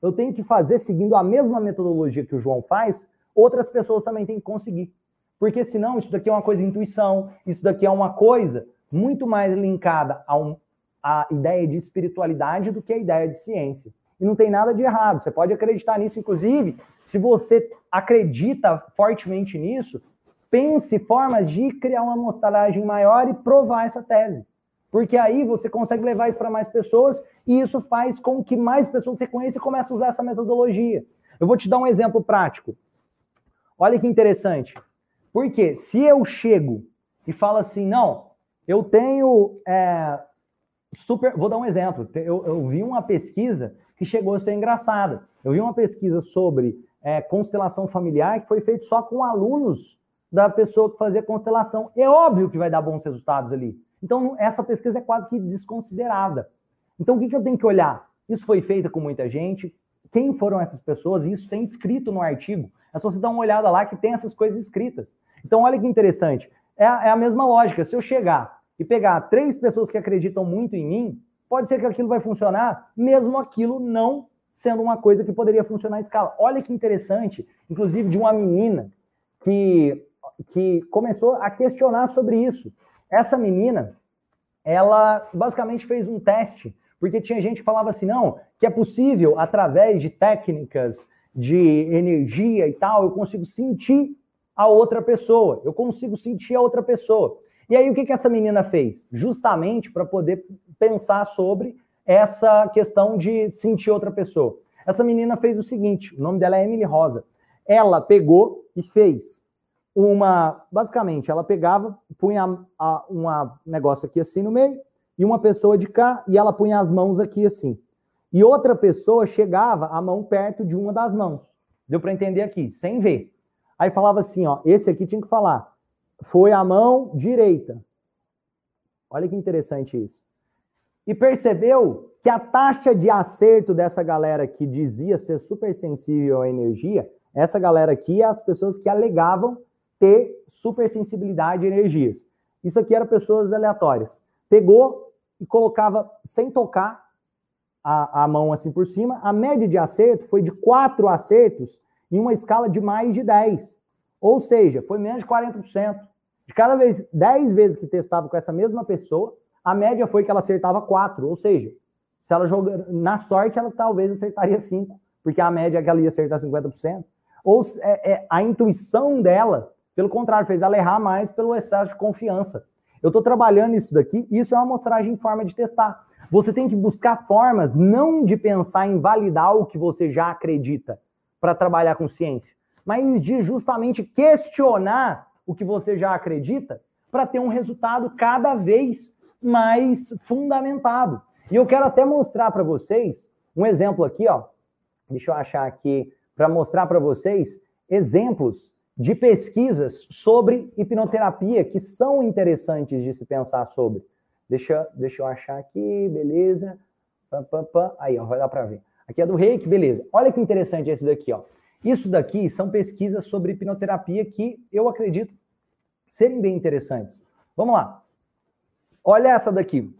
Eu tenho que fazer seguindo a mesma metodologia que o João faz, outras pessoas também têm que conseguir. Porque senão isso daqui é uma coisa intuição, isso daqui é uma coisa muito mais linkada a, um, a ideia de espiritualidade do que a ideia de ciência. E não tem nada de errado. Você pode acreditar nisso, inclusive, se você acredita fortemente nisso, pense formas de criar uma amostragem maior e provar essa tese. Porque aí você consegue levar isso para mais pessoas e isso faz com que mais pessoas você conheça e comece a usar essa metodologia. Eu vou te dar um exemplo prático. Olha que interessante. Porque se eu chego e falo assim, não, eu tenho é, super. Vou dar um exemplo. Eu, eu vi uma pesquisa que chegou a ser engraçada. Eu vi uma pesquisa sobre é, constelação familiar que foi feita só com alunos da pessoa que fazia constelação. É óbvio que vai dar bons resultados ali. Então, essa pesquisa é quase que desconsiderada. Então, o que, que eu tenho que olhar? Isso foi feito com muita gente. Quem foram essas pessoas? Isso tem escrito no artigo. É só você dar uma olhada lá que tem essas coisas escritas. Então, olha que interessante. É é a mesma lógica. Se eu chegar e pegar três pessoas que acreditam muito em mim, pode ser que aquilo vai funcionar, mesmo aquilo não sendo uma coisa que poderia funcionar em escala. Olha que interessante, inclusive de uma menina que, que começou a questionar sobre isso. Essa menina, ela basicamente fez um teste, porque tinha gente que falava assim, não, que é possível, através de técnicas de energia e tal, eu consigo sentir a outra pessoa, eu consigo sentir a outra pessoa. E aí o que, que essa menina fez? Justamente para poder pensar sobre essa questão de sentir outra pessoa. Essa menina fez o seguinte: o nome dela é Emily Rosa. Ela pegou e fez uma. Basicamente, ela pegava, punha um negócio aqui assim no meio, e uma pessoa de cá, e ela punha as mãos aqui assim. E outra pessoa chegava a mão perto de uma das mãos. Deu para entender aqui, sem ver. Aí falava assim, ó, esse aqui tinha que falar. Foi a mão direita. Olha que interessante isso e percebeu que a taxa de acerto dessa galera que dizia ser super sensível à energia, essa galera aqui é as pessoas que alegavam ter super sensibilidade a energias. Isso aqui eram pessoas aleatórias. Pegou e colocava sem tocar a, a mão assim por cima. A média de acerto foi de quatro acertos em uma escala de mais de 10. Ou seja, foi menos de 40%. De cada vez, 10 vezes que testava com essa mesma pessoa, a média foi que ela acertava 4, ou seja, se ela jogar na sorte, ela talvez acertaria 5, porque a média é que ela ia acertar 50%. Ou é, é, a intuição dela, pelo contrário, fez ela errar mais pelo excesso de confiança. Eu estou trabalhando isso daqui, isso é uma amostragem em forma de testar. Você tem que buscar formas não de pensar em validar o que você já acredita para trabalhar com ciência, mas de justamente questionar o que você já acredita para ter um resultado cada vez mais fundamentado. E eu quero até mostrar para vocês um exemplo aqui, ó. Deixa eu achar aqui para mostrar para vocês exemplos de pesquisas sobre hipnoterapia que são interessantes de se pensar sobre. Deixa, deixa eu achar aqui, beleza. Pá, pá, pá. Aí, ó, vai dar para ver. Aqui é do Reiki, beleza. Olha que interessante esse daqui, ó. Isso daqui são pesquisas sobre hipnoterapia que eu acredito serem bem interessantes. Vamos lá. Olha essa daqui.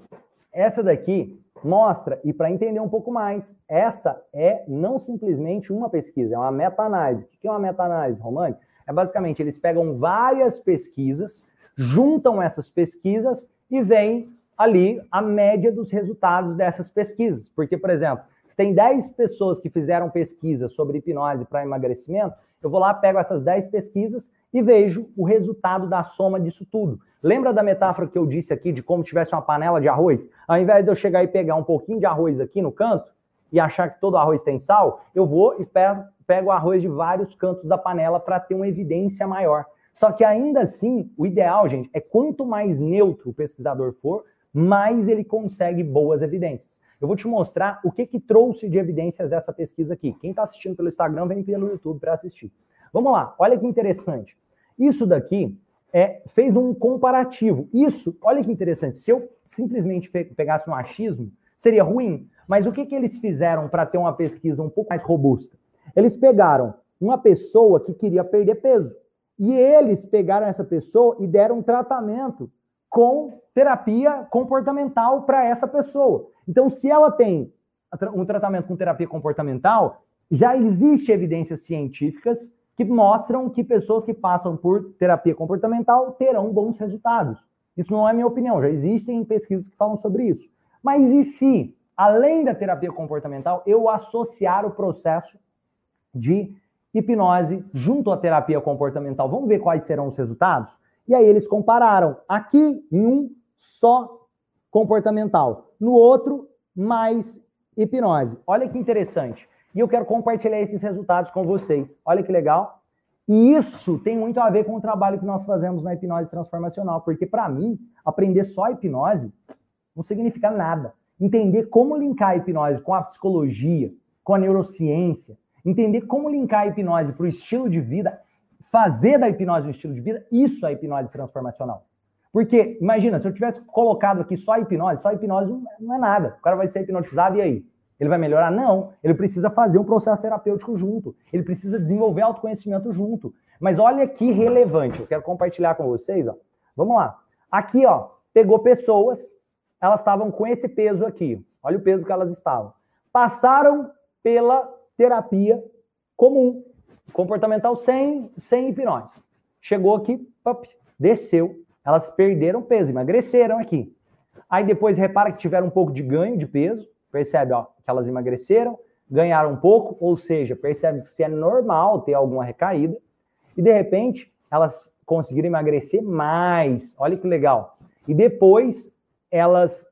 Essa daqui mostra, e para entender um pouco mais, essa é não simplesmente uma pesquisa, é uma meta-análise. O que é uma meta-análise, Romani? É basicamente, eles pegam várias pesquisas, juntam essas pesquisas e vem ali a média dos resultados dessas pesquisas. Porque, por exemplo, se tem 10 pessoas que fizeram pesquisa sobre hipnose para emagrecimento, eu vou lá, pego essas 10 pesquisas e vejo o resultado da soma disso tudo. Lembra da metáfora que eu disse aqui de como tivesse uma panela de arroz? Ao invés de eu chegar e pegar um pouquinho de arroz aqui no canto e achar que todo arroz tem sal, eu vou e pego, o arroz de vários cantos da panela para ter uma evidência maior. Só que ainda assim, o ideal, gente, é quanto mais neutro o pesquisador for, mais ele consegue boas evidências. Eu vou te mostrar o que, que trouxe de evidências essa pesquisa aqui. Quem está assistindo pelo Instagram, vem pelo YouTube para assistir. Vamos lá, olha que interessante. Isso daqui é, fez um comparativo. Isso, olha que interessante. Se eu simplesmente pegasse um achismo, seria ruim. Mas o que, que eles fizeram para ter uma pesquisa um pouco mais robusta? Eles pegaram uma pessoa que queria perder peso. E eles pegaram essa pessoa e deram um tratamento com terapia comportamental para essa pessoa. Então, se ela tem um tratamento com terapia comportamental, já existe evidências científicas que mostram que pessoas que passam por terapia comportamental terão bons resultados. Isso não é minha opinião, já existem pesquisas que falam sobre isso. Mas e se, além da terapia comportamental, eu associar o processo de hipnose junto à terapia comportamental? Vamos ver quais serão os resultados? E aí eles compararam aqui em um só comportamental, no outro mais hipnose. Olha que interessante. E eu quero compartilhar esses resultados com vocês. Olha que legal. E isso tem muito a ver com o trabalho que nós fazemos na hipnose transformacional, porque para mim, aprender só hipnose não significa nada. Entender como linkar a hipnose com a psicologia, com a neurociência, entender como linkar a hipnose para o estilo de vida fazer da hipnose um estilo de vida, isso é hipnose transformacional. Porque, imagina, se eu tivesse colocado aqui só hipnose, só hipnose não é nada. O cara vai ser hipnotizado e aí? Ele vai melhorar? Não. Ele precisa fazer um processo terapêutico junto. Ele precisa desenvolver autoconhecimento junto. Mas olha que relevante, eu quero compartilhar com vocês, ó. Vamos lá. Aqui, ó, pegou pessoas, elas estavam com esse peso aqui. Olha o peso que elas estavam. Passaram pela terapia comum, comportamental sem, sem hipnose. Chegou aqui, desceu. Elas perderam peso, emagreceram aqui. Aí depois repara que tiveram um pouco de ganho de peso. Percebe ó, que elas emagreceram, ganharam um pouco, ou seja, percebe que é normal ter alguma recaída. E de repente elas conseguiram emagrecer mais. Olha que legal. E depois elas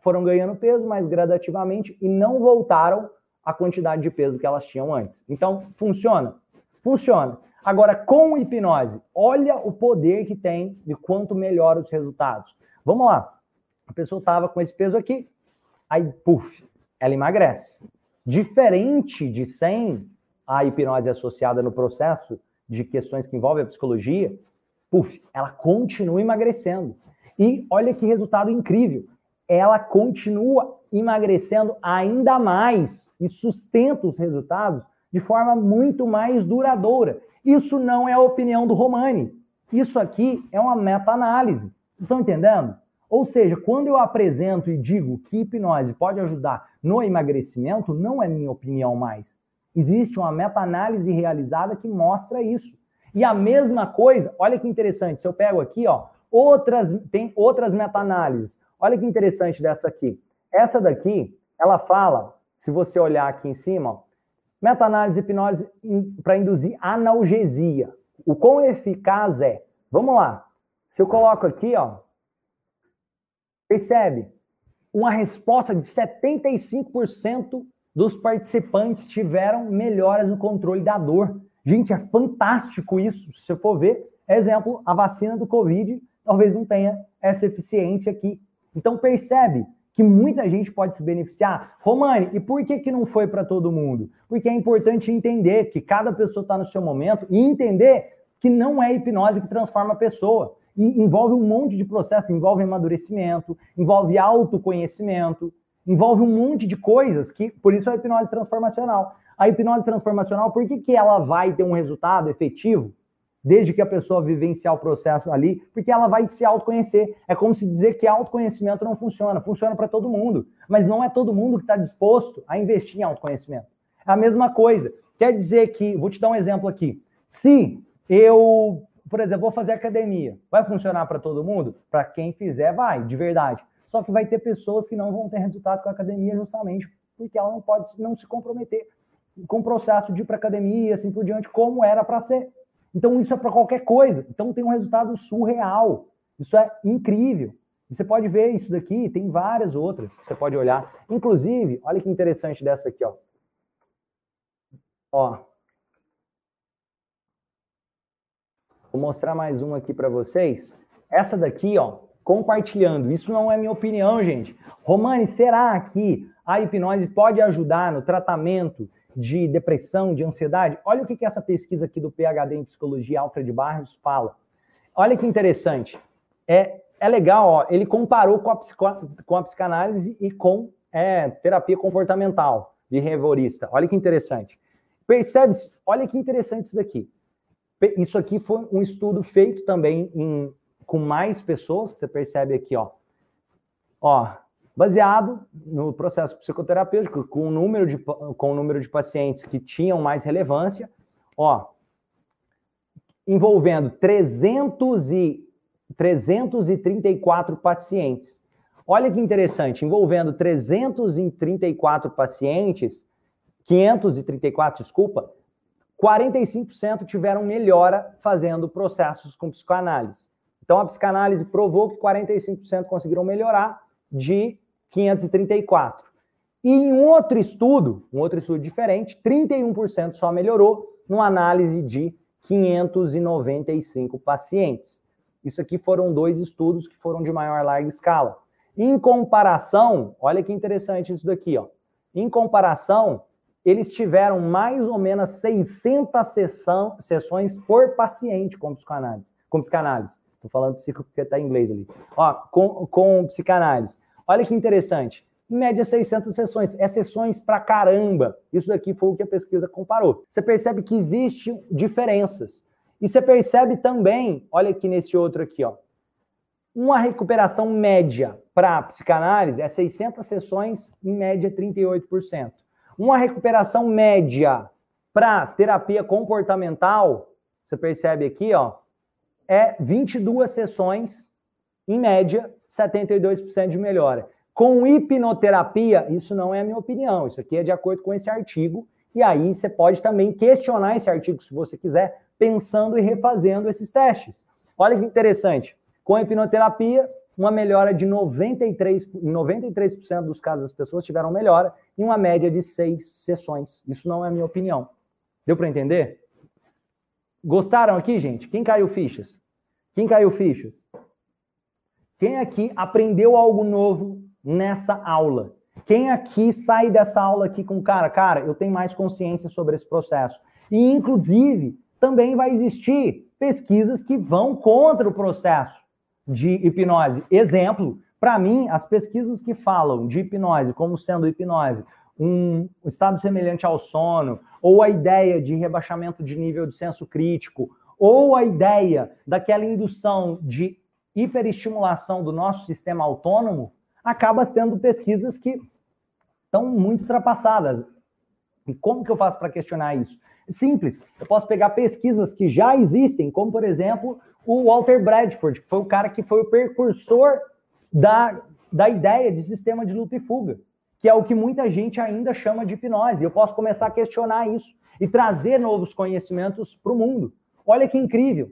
foram ganhando peso mais gradativamente e não voltaram à quantidade de peso que elas tinham antes. Então, funciona? Funciona. Agora, com hipnose, olha o poder que tem e quanto melhora os resultados. Vamos lá. A pessoa estava com esse peso aqui, aí, puf, ela emagrece. Diferente de sem a hipnose associada no processo de questões que envolvem a psicologia, puf, ela continua emagrecendo. E olha que resultado incrível. Ela continua emagrecendo ainda mais e sustenta os resultados de forma muito mais duradoura. Isso não é a opinião do Romani. Isso aqui é uma meta-análise. Vocês estão entendendo? Ou seja, quando eu apresento e digo que hipnose pode ajudar no emagrecimento, não é minha opinião mais. Existe uma meta-análise realizada que mostra isso. E a mesma coisa, olha que interessante, se eu pego aqui, ó, outras tem outras meta-análises. Olha que interessante dessa aqui. Essa daqui, ela fala, se você olhar aqui em cima, ó, Meta-análise hipnose para induzir analgesia. O quão eficaz é? Vamos lá. Se eu coloco aqui, ó, percebe? Uma resposta de 75% dos participantes tiveram melhoras no controle da dor. Gente, é fantástico isso. Se você for ver, exemplo, a vacina do Covid talvez não tenha essa eficiência aqui. Então percebe, que muita gente pode se beneficiar. Romani, e por que, que não foi para todo mundo? Porque é importante entender que cada pessoa está no seu momento e entender que não é hipnose que transforma a pessoa. E envolve um monte de processo, envolve amadurecimento, envolve autoconhecimento, envolve um monte de coisas que, por isso, é a hipnose transformacional. A hipnose transformacional, por que, que ela vai ter um resultado efetivo? Desde que a pessoa vivenciar o processo ali, porque ela vai se autoconhecer. É como se dizer que autoconhecimento não funciona. Funciona para todo mundo, mas não é todo mundo que está disposto a investir em autoconhecimento. É a mesma coisa. Quer dizer que, vou te dar um exemplo aqui. Se eu, por exemplo, vou fazer academia, vai funcionar para todo mundo? Para quem fizer, vai, de verdade. Só que vai ter pessoas que não vão ter resultado com a academia justamente porque ela não pode não se comprometer com o processo de ir para academia, assim por diante, como era para ser. Então, isso é para qualquer coisa. Então, tem um resultado surreal. Isso é incrível. E você pode ver isso daqui, tem várias outras que você pode olhar. Inclusive, olha que interessante dessa aqui, ó. Ó. Vou mostrar mais uma aqui para vocês. Essa daqui, ó, compartilhando. Isso não é minha opinião, gente. Romani, será que a hipnose pode ajudar no tratamento de depressão, de ansiedade. Olha o que, que essa pesquisa aqui do PhD em Psicologia, Alfred Barros, fala. Olha que interessante. É, é legal, ó, ele comparou com a, psico, com a psicanálise e com é, terapia comportamental behaviorista. Olha que interessante. Percebe-se, olha que interessante isso daqui. Isso aqui foi um estudo feito também em, com mais pessoas, você percebe aqui, ó. Ó, baseado no processo psicoterapêutico, com o número de, com o número de pacientes que tinham mais relevância, ó, envolvendo 300 e, 334 pacientes. Olha que interessante, envolvendo 334 pacientes, 534, desculpa, 45% tiveram melhora fazendo processos com psicoanálise. Então, a psicanálise provou que 45% conseguiram melhorar de 534. E em um outro estudo, um outro estudo diferente, 31% só melhorou numa análise de 595 pacientes. Isso aqui foram dois estudos que foram de maior larga escala. Em comparação, olha que interessante isso daqui, ó. Em comparação, eles tiveram mais ou menos 600 sessão, sessões por paciente com psicanálise. Com psicanálise. Estou falando psico porque está em inglês ali. Ó, com, com psicanálise. Olha que interessante. Em média, 600 sessões. É sessões pra caramba. Isso daqui foi o que a pesquisa comparou. Você percebe que existem diferenças. E você percebe também, olha aqui nesse outro aqui, ó. Uma recuperação média para psicanálise é 600 sessões, em média 38%. Uma recuperação média para terapia comportamental, você percebe aqui, ó, é 22 sessões, em média, 72% de melhora. Com hipnoterapia, isso não é a minha opinião, isso aqui é de acordo com esse artigo, e aí você pode também questionar esse artigo se você quiser, pensando e refazendo esses testes. Olha que interessante. Com hipnoterapia, uma melhora de 93, em 93% dos casos as pessoas tiveram melhora, em uma média de seis sessões. Isso não é a minha opinião. Deu para entender? Gostaram aqui, gente? Quem caiu fichas? Quem caiu fichas? Quem aqui aprendeu algo novo nessa aula? Quem aqui sai dessa aula aqui com cara, cara, eu tenho mais consciência sobre esse processo? E inclusive, também vai existir pesquisas que vão contra o processo de hipnose. Exemplo, para mim, as pesquisas que falam de hipnose como sendo hipnose um estado semelhante ao sono, ou a ideia de rebaixamento de nível de senso crítico, ou a ideia daquela indução de hiperestimulação do nosso sistema autônomo, acaba sendo pesquisas que estão muito ultrapassadas. E como que eu faço para questionar isso? Simples. Eu posso pegar pesquisas que já existem, como por exemplo o Walter Bradford, que foi o cara que foi o precursor da, da ideia de sistema de luta e fuga que é o que muita gente ainda chama de hipnose. Eu posso começar a questionar isso e trazer novos conhecimentos para o mundo. Olha que incrível.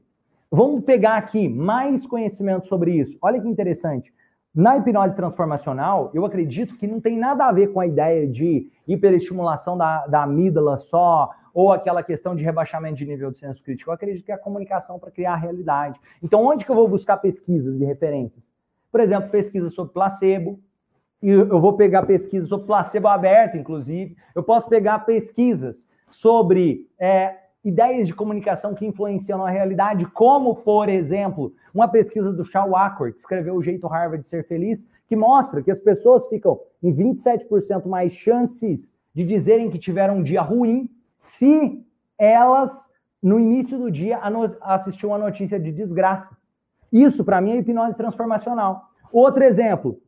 Vamos pegar aqui mais conhecimento sobre isso. Olha que interessante. Na hipnose transformacional, eu acredito que não tem nada a ver com a ideia de hiperestimulação da, da amígdala só, ou aquela questão de rebaixamento de nível de senso crítico. Eu acredito que é a comunicação para criar a realidade. Então, onde que eu vou buscar pesquisas e referências? Por exemplo, pesquisas sobre placebo, e eu vou pegar pesquisas sobre placebo aberto, inclusive. Eu posso pegar pesquisas sobre é, ideias de comunicação que influenciam a realidade, como, por exemplo, uma pesquisa do Shaw Acker, que escreveu O Jeito Harvard de Ser Feliz, que mostra que as pessoas ficam em 27% mais chances de dizerem que tiveram um dia ruim se elas, no início do dia, assistiam uma notícia de desgraça. Isso, para mim, é hipnose transformacional. Outro exemplo,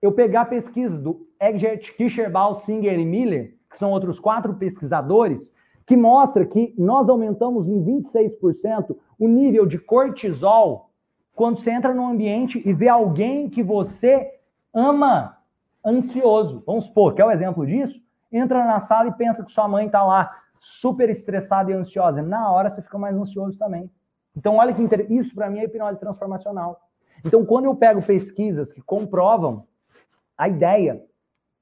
eu pegar pesquisas do Egbert Kirschenbaum, Singer e Miller, que são outros quatro pesquisadores, que mostra que nós aumentamos em 26% o nível de cortisol quando você entra num ambiente e vê alguém que você ama ansioso. Vamos supor, quer o um exemplo disso? Entra na sala e pensa que sua mãe está lá super estressada e ansiosa. Na hora você fica mais ansioso também. Então, olha que inter... isso para mim é hipnose transformacional. Então, quando eu pego pesquisas que comprovam a ideia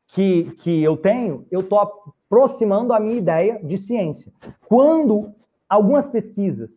que, que eu tenho, eu estou aproximando a minha ideia de ciência. Quando algumas pesquisas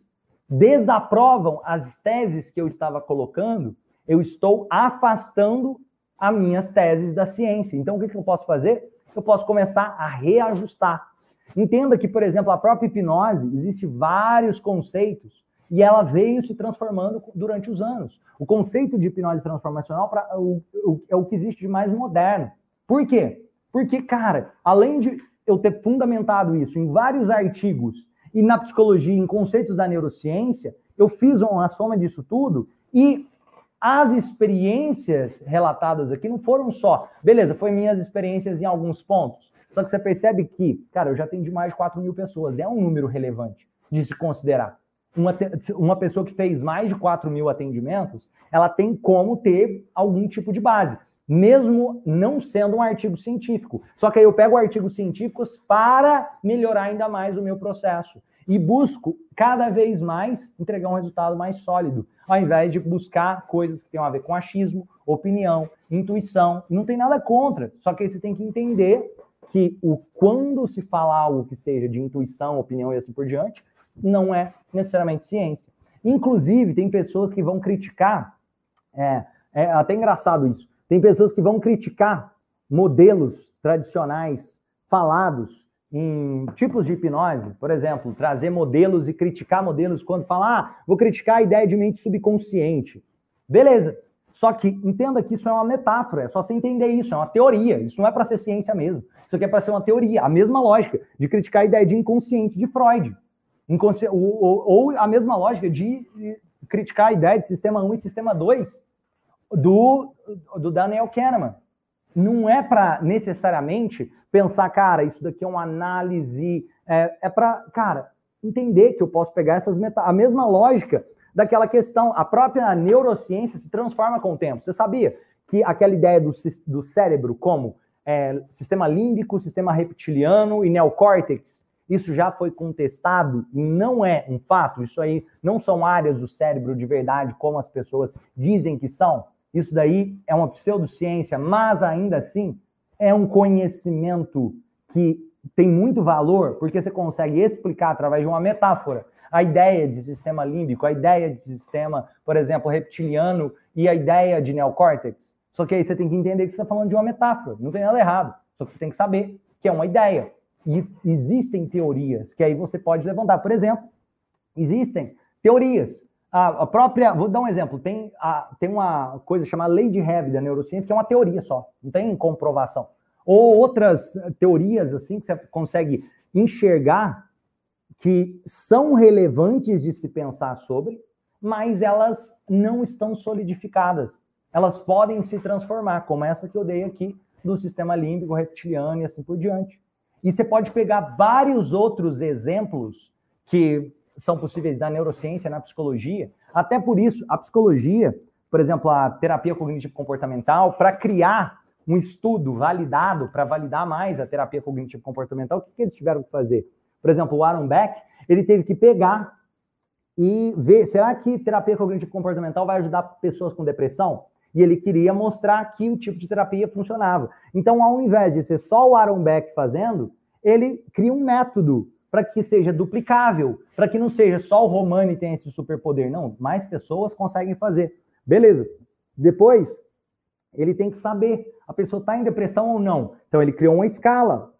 desaprovam as teses que eu estava colocando, eu estou afastando as minhas teses da ciência. Então, o que, que eu posso fazer? Eu posso começar a reajustar. Entenda que, por exemplo, a própria hipnose, existe vários conceitos e ela veio se transformando durante os anos. O conceito de hipnose transformacional pra, o, o, é o que existe de mais moderno. Por quê? Porque, cara, além de eu ter fundamentado isso em vários artigos e na psicologia, em conceitos da neurociência, eu fiz uma soma disso tudo e as experiências relatadas aqui não foram só, beleza, foi minhas experiências em alguns pontos. Só que você percebe que, cara, eu já atendi mais de 4 mil pessoas, é um número relevante de se considerar uma, uma pessoa que fez mais de 4 mil atendimentos, ela tem como ter algum tipo de base, mesmo não sendo um artigo científico. Só que aí eu pego artigos científicos para melhorar ainda mais o meu processo e busco cada vez mais entregar um resultado mais sólido, ao invés de buscar coisas que tenham a ver com achismo, opinião, intuição. Não tem nada contra, só que aí você tem que entender que o quando se fala algo que seja de intuição, opinião e assim por diante, não é necessariamente ciência. Inclusive, tem pessoas que vão criticar, é, é até engraçado isso, tem pessoas que vão criticar modelos tradicionais falados em tipos de hipnose, por exemplo, trazer modelos e criticar modelos quando falar, ah, vou criticar a ideia de mente subconsciente. Beleza. Só que entenda que isso é uma metáfora, é só você entender isso, é uma teoria, isso não é para ser ciência mesmo. Isso aqui é para ser uma teoria, a mesma lógica de criticar a ideia de inconsciente de Freud. Ou, ou, a mesma lógica de criticar a ideia de sistema 1 e sistema 2 do, do Daniel Kahneman. Não é para necessariamente pensar, cara, isso daqui é uma análise. É, é para, cara, entender que eu posso pegar essas meta a mesma lógica daquela questão. A própria neurociência se transforma com o tempo. Você sabia que aquela ideia do, do cérebro como é, sistema límbico, sistema reptiliano e neocórtex, isso já foi contestado não é um fato. Isso aí não são áreas do cérebro de verdade como as pessoas dizem que são. Isso daí é uma pseudociência, mas ainda assim é um conhecimento que tem muito valor, porque você consegue explicar através de uma metáfora a ideia de sistema límbico, a ideia de sistema, por exemplo, reptiliano e a ideia de neocórtex. Só que aí você tem que entender que você está falando de uma metáfora, não tem nada errado. Só que você tem que saber que é uma ideia. E existem teorias que aí você pode levantar. Por exemplo, existem teorias. A, própria, vou dar um exemplo, tem, a, tem uma coisa chamada lei de Hebb da neurociência, que é uma teoria só, não tem comprovação. Ou outras teorias assim que você consegue enxergar que são relevantes de se pensar sobre, mas elas não estão solidificadas. Elas podem se transformar, como essa que eu dei aqui do sistema límbico reptiliano e assim por diante. E você pode pegar vários outros exemplos que são possíveis na neurociência, na psicologia. Até por isso, a psicologia, por exemplo, a terapia cognitivo comportamental, para criar um estudo validado, para validar mais a terapia cognitivo comportamental, o que, que eles tiveram que fazer? Por exemplo, o Aaron Beck, ele teve que pegar e ver, será que terapia cognitivo comportamental vai ajudar pessoas com depressão? E ele queria mostrar que o tipo de terapia funcionava. Então, ao invés de ser só o Aaron Beck fazendo, ele cria um método para que seja duplicável, para que não seja só o Romani tenha esse superpoder. Não, mais pessoas conseguem fazer. Beleza. Depois, ele tem que saber a pessoa está em depressão ou não. Então, ele criou uma escala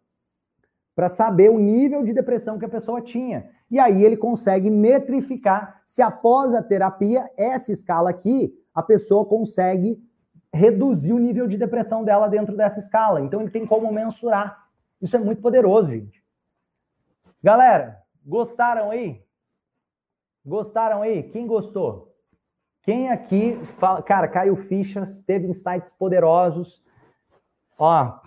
para saber o nível de depressão que a pessoa tinha. E aí ele consegue metrificar se após a terapia, essa escala aqui, a pessoa consegue reduzir o nível de depressão dela dentro dessa escala. Então ele tem como mensurar. Isso é muito poderoso, gente. Galera, gostaram aí? Gostaram aí? Quem gostou? Quem aqui, fala, cara, caiu fichas, teve insights poderosos. Ó,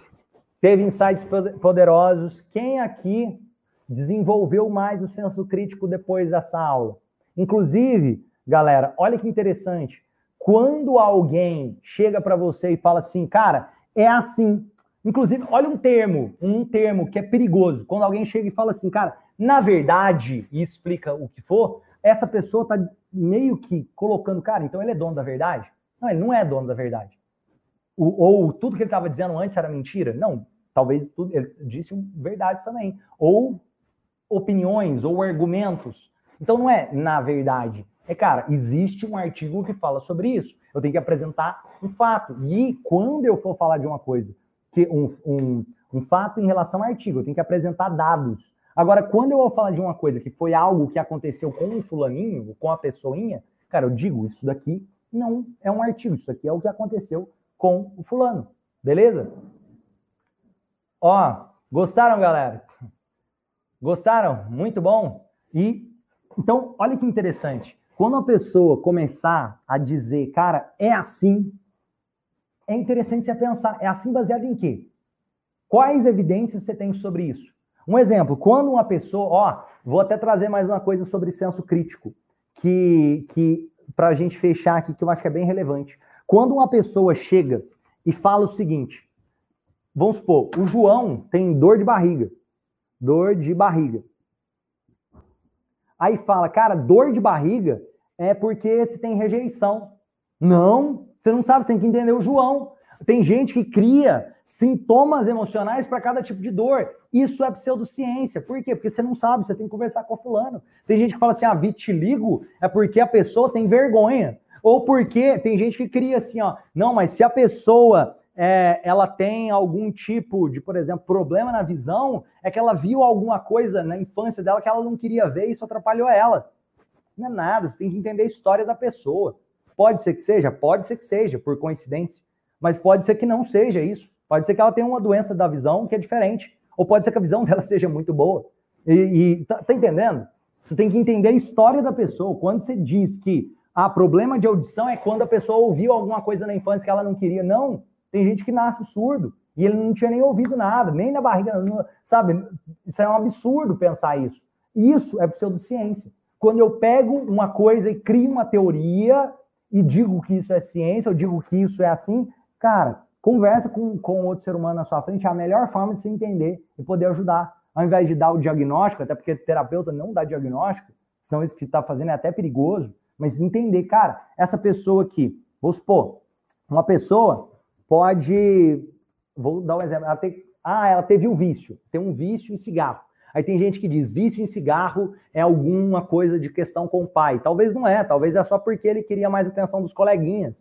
teve insights poderosos. Quem aqui desenvolveu mais o senso crítico depois dessa aula? Inclusive, galera, olha que interessante. Quando alguém chega para você e fala assim, cara, é assim. Inclusive, olha um termo, um termo que é perigoso. Quando alguém chega e fala assim, cara, na verdade, e explica o que for, essa pessoa está meio que colocando, cara, então ele é dono da verdade? Não, ele não é dono da verdade. O, ou tudo que ele estava dizendo antes era mentira? Não, talvez tudo, ele disse verdades também. Ou opiniões, ou argumentos. Então não é na verdade. É, cara, existe um artigo que fala sobre isso. Eu tenho que apresentar um fato. E quando eu for falar de uma coisa, que um, um, um fato em relação ao artigo, eu tenho que apresentar dados. Agora, quando eu vou falar de uma coisa que foi algo que aconteceu com o fulaninho, com a pessoinha, cara, eu digo, isso daqui não é um artigo, isso aqui é o que aconteceu com o fulano. Beleza? Ó, gostaram, galera? Gostaram? Muito bom. E então, olha que interessante. Quando a pessoa começar a dizer, cara, é assim, é interessante você pensar, é assim baseado em quê? Quais evidências você tem sobre isso? Um exemplo, quando uma pessoa, ó, vou até trazer mais uma coisa sobre senso crítico, que, que para a gente fechar aqui, que eu acho que é bem relevante. Quando uma pessoa chega e fala o seguinte, vamos supor, o João tem dor de barriga, dor de barriga. Aí fala, cara, dor de barriga é porque você tem rejeição. Não, você não sabe, você tem que entender o João. Tem gente que cria sintomas emocionais para cada tipo de dor. Isso é pseudociência. Por quê? Porque você não sabe, você tem que conversar com o fulano. Tem gente que fala assim, ah, vitiligo é porque a pessoa tem vergonha. Ou porque tem gente que cria assim, ó, não, mas se a pessoa é, ela tem algum tipo de, por exemplo, problema na visão, é que ela viu alguma coisa na infância dela que ela não queria ver e isso atrapalhou ela. Não é nada, você tem que entender a história da pessoa. Pode ser que seja? Pode ser que seja, por coincidência. Mas pode ser que não seja isso. Pode ser que ela tenha uma doença da visão que é diferente. Ou pode ser que a visão dela seja muito boa. E, e tá, tá entendendo? Você tem que entender a história da pessoa. Quando você diz que ah, problema de audição é quando a pessoa ouviu alguma coisa na infância que ela não queria. Não. Tem gente que nasce surdo e ele não tinha nem ouvido nada, nem na barriga, não, sabe? Isso é um absurdo pensar isso. Isso é pseudociência. Quando eu pego uma coisa e crio uma teoria e digo que isso é ciência, eu digo que isso é assim, cara, conversa com, com outro ser humano na sua frente é a melhor forma de se entender e poder ajudar. Ao invés de dar o diagnóstico, até porque terapeuta não dá diagnóstico, senão isso que está fazendo é até perigoso, mas entender, cara, essa pessoa aqui, vou supor, uma pessoa pode, vou dar um exemplo, ela ah, ela teve um vício, tem um vício em cigarro. Aí tem gente que diz, vício em cigarro é alguma coisa de questão com o pai. Talvez não é, talvez é só porque ele queria mais atenção dos coleguinhas.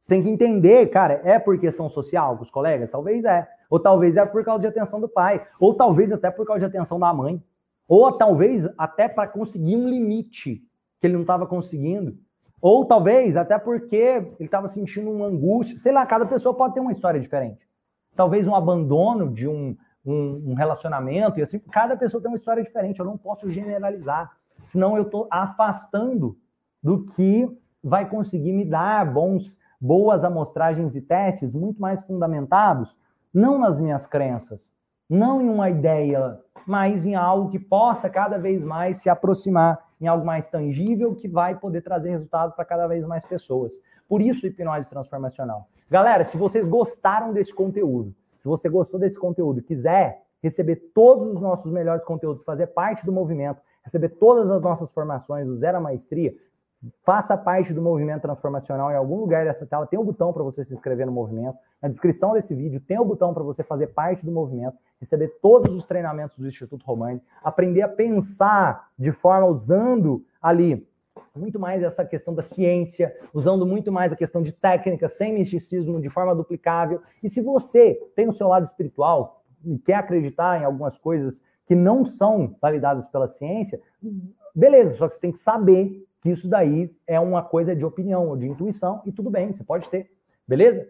Você tem que entender, cara, é por questão social com os colegas? Talvez é. Ou talvez é por causa de atenção do pai. Ou talvez até por causa de atenção da mãe. Ou talvez até para conseguir um limite que ele não estava conseguindo. Ou talvez até porque ele estava sentindo uma angústia. Sei lá, cada pessoa pode ter uma história diferente. Talvez um abandono de um, um, um relacionamento, e assim, cada pessoa tem uma história diferente. Eu não posso generalizar. Senão eu estou afastando do que vai conseguir me dar bons, boas amostragens e testes muito mais fundamentados, não nas minhas crenças, não em uma ideia, mas em algo que possa cada vez mais se aproximar em algo mais tangível que vai poder trazer resultado para cada vez mais pessoas. Por isso, hipnose transformacional. Galera, se vocês gostaram desse conteúdo, você gostou desse conteúdo, quiser receber todos os nossos melhores conteúdos, fazer parte do movimento, receber todas as nossas formações do Zero à Maestria, faça parte do movimento transformacional em algum lugar dessa tela. Tem um botão para você se inscrever no movimento. Na descrição desse vídeo tem o um botão para você fazer parte do movimento, receber todos os treinamentos do Instituto Romani, aprender a pensar de forma usando ali muito mais essa questão da ciência, usando muito mais a questão de técnica, sem misticismo, de forma duplicável. E se você tem o seu lado espiritual e quer acreditar em algumas coisas que não são validadas pela ciência, beleza, só que você tem que saber que isso daí é uma coisa de opinião ou de intuição e tudo bem, você pode ter. Beleza?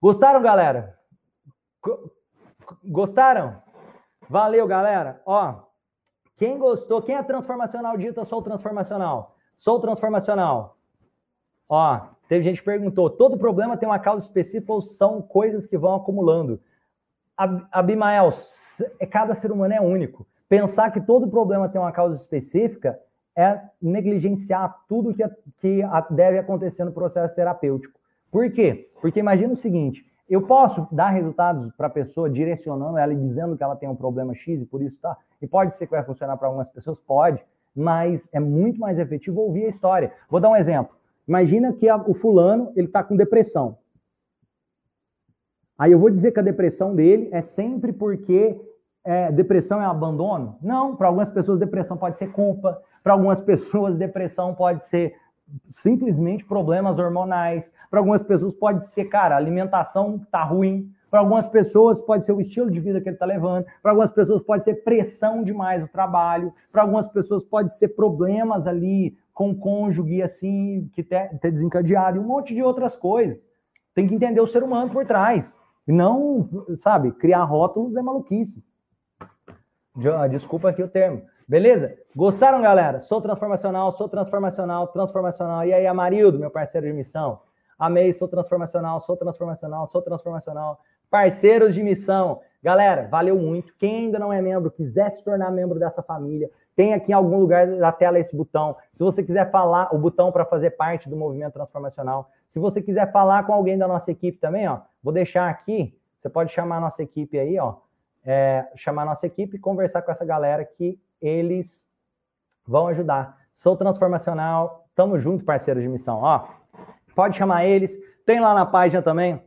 Gostaram, galera? Gostaram? Valeu, galera. Ó, quem gostou, quem é transformacional, dita sou transformacional. Sou transformacional. Ó, teve gente que perguntou: todo problema tem uma causa específica ou são coisas que vão acumulando? Abimael, cada ser humano é único. Pensar que todo problema tem uma causa específica é negligenciar tudo que, que deve acontecer no processo terapêutico. Por quê? Porque imagina o seguinte: eu posso dar resultados para a pessoa direcionando ela e dizendo que ela tem um problema X e por isso tá. E pode ser que vai funcionar para algumas pessoas, pode, mas é muito mais efetivo ouvir a história. Vou dar um exemplo. Imagina que a, o fulano ele está com depressão. Aí eu vou dizer que a depressão dele é sempre porque é, depressão é abandono? Não, para algumas pessoas depressão pode ser culpa, para algumas pessoas, depressão pode ser simplesmente problemas hormonais. Para algumas pessoas pode ser, cara, a alimentação tá ruim. Para algumas pessoas pode ser o estilo de vida que ele está levando. Para algumas pessoas pode ser pressão demais no trabalho. Para algumas pessoas pode ser problemas ali com o cônjuge, assim, que ter, desencadeado. E um monte de outras coisas. Tem que entender o ser humano por trás. Não, sabe, criar rótulos é maluquice. Desculpa aqui o termo. Beleza? Gostaram, galera? Sou transformacional, sou transformacional, transformacional. E aí, Amarildo, meu parceiro de missão? Amei, sou transformacional, sou transformacional, sou transformacional. Parceiros de missão. Galera, valeu muito. Quem ainda não é membro, quiser se tornar membro dessa família, tem aqui em algum lugar da tela esse botão. Se você quiser falar, o botão para fazer parte do movimento transformacional. Se você quiser falar com alguém da nossa equipe também, ó, vou deixar aqui. Você pode chamar a nossa equipe aí, ó. É, chamar a nossa equipe e conversar com essa galera que eles vão ajudar. Sou transformacional, tamo junto, parceiros de missão. Ó, pode chamar eles, tem lá na página também,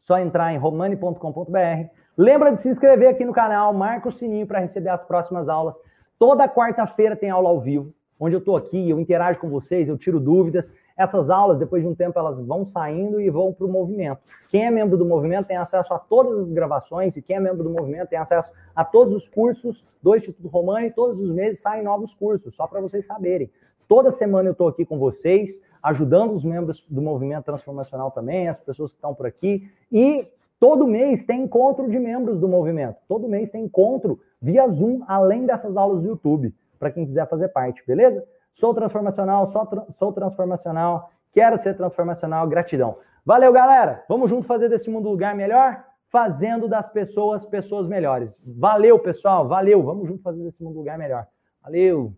só entrar em romani.com.br. Lembra de se inscrever aqui no canal, marca o sininho para receber as próximas aulas. Toda quarta-feira tem aula ao vivo, onde eu estou aqui, eu interajo com vocês, eu tiro dúvidas. Essas aulas, depois de um tempo, elas vão saindo e vão para o movimento. Quem é membro do movimento tem acesso a todas as gravações e quem é membro do movimento tem acesso a todos os cursos do Instituto Romano e todos os meses saem novos cursos, só para vocês saberem. Toda semana eu estou aqui com vocês, ajudando os membros do movimento transformacional também, as pessoas que estão por aqui. E todo mês tem encontro de membros do movimento. Todo mês tem encontro via Zoom, além dessas aulas do YouTube para quem quiser fazer parte, beleza? Sou transformacional, sou, tra sou transformacional, quero ser transformacional, gratidão. Valeu, galera! Vamos junto fazer desse mundo lugar melhor? Fazendo das pessoas pessoas melhores. Valeu, pessoal, valeu! Vamos junto fazer desse mundo lugar melhor. Valeu!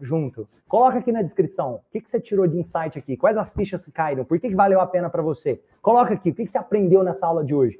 junto. Coloca aqui na descrição o que, que você tirou de insight aqui, quais as fichas que caíram, por que, que valeu a pena para você. Coloca aqui o que, que você aprendeu nessa aula de hoje.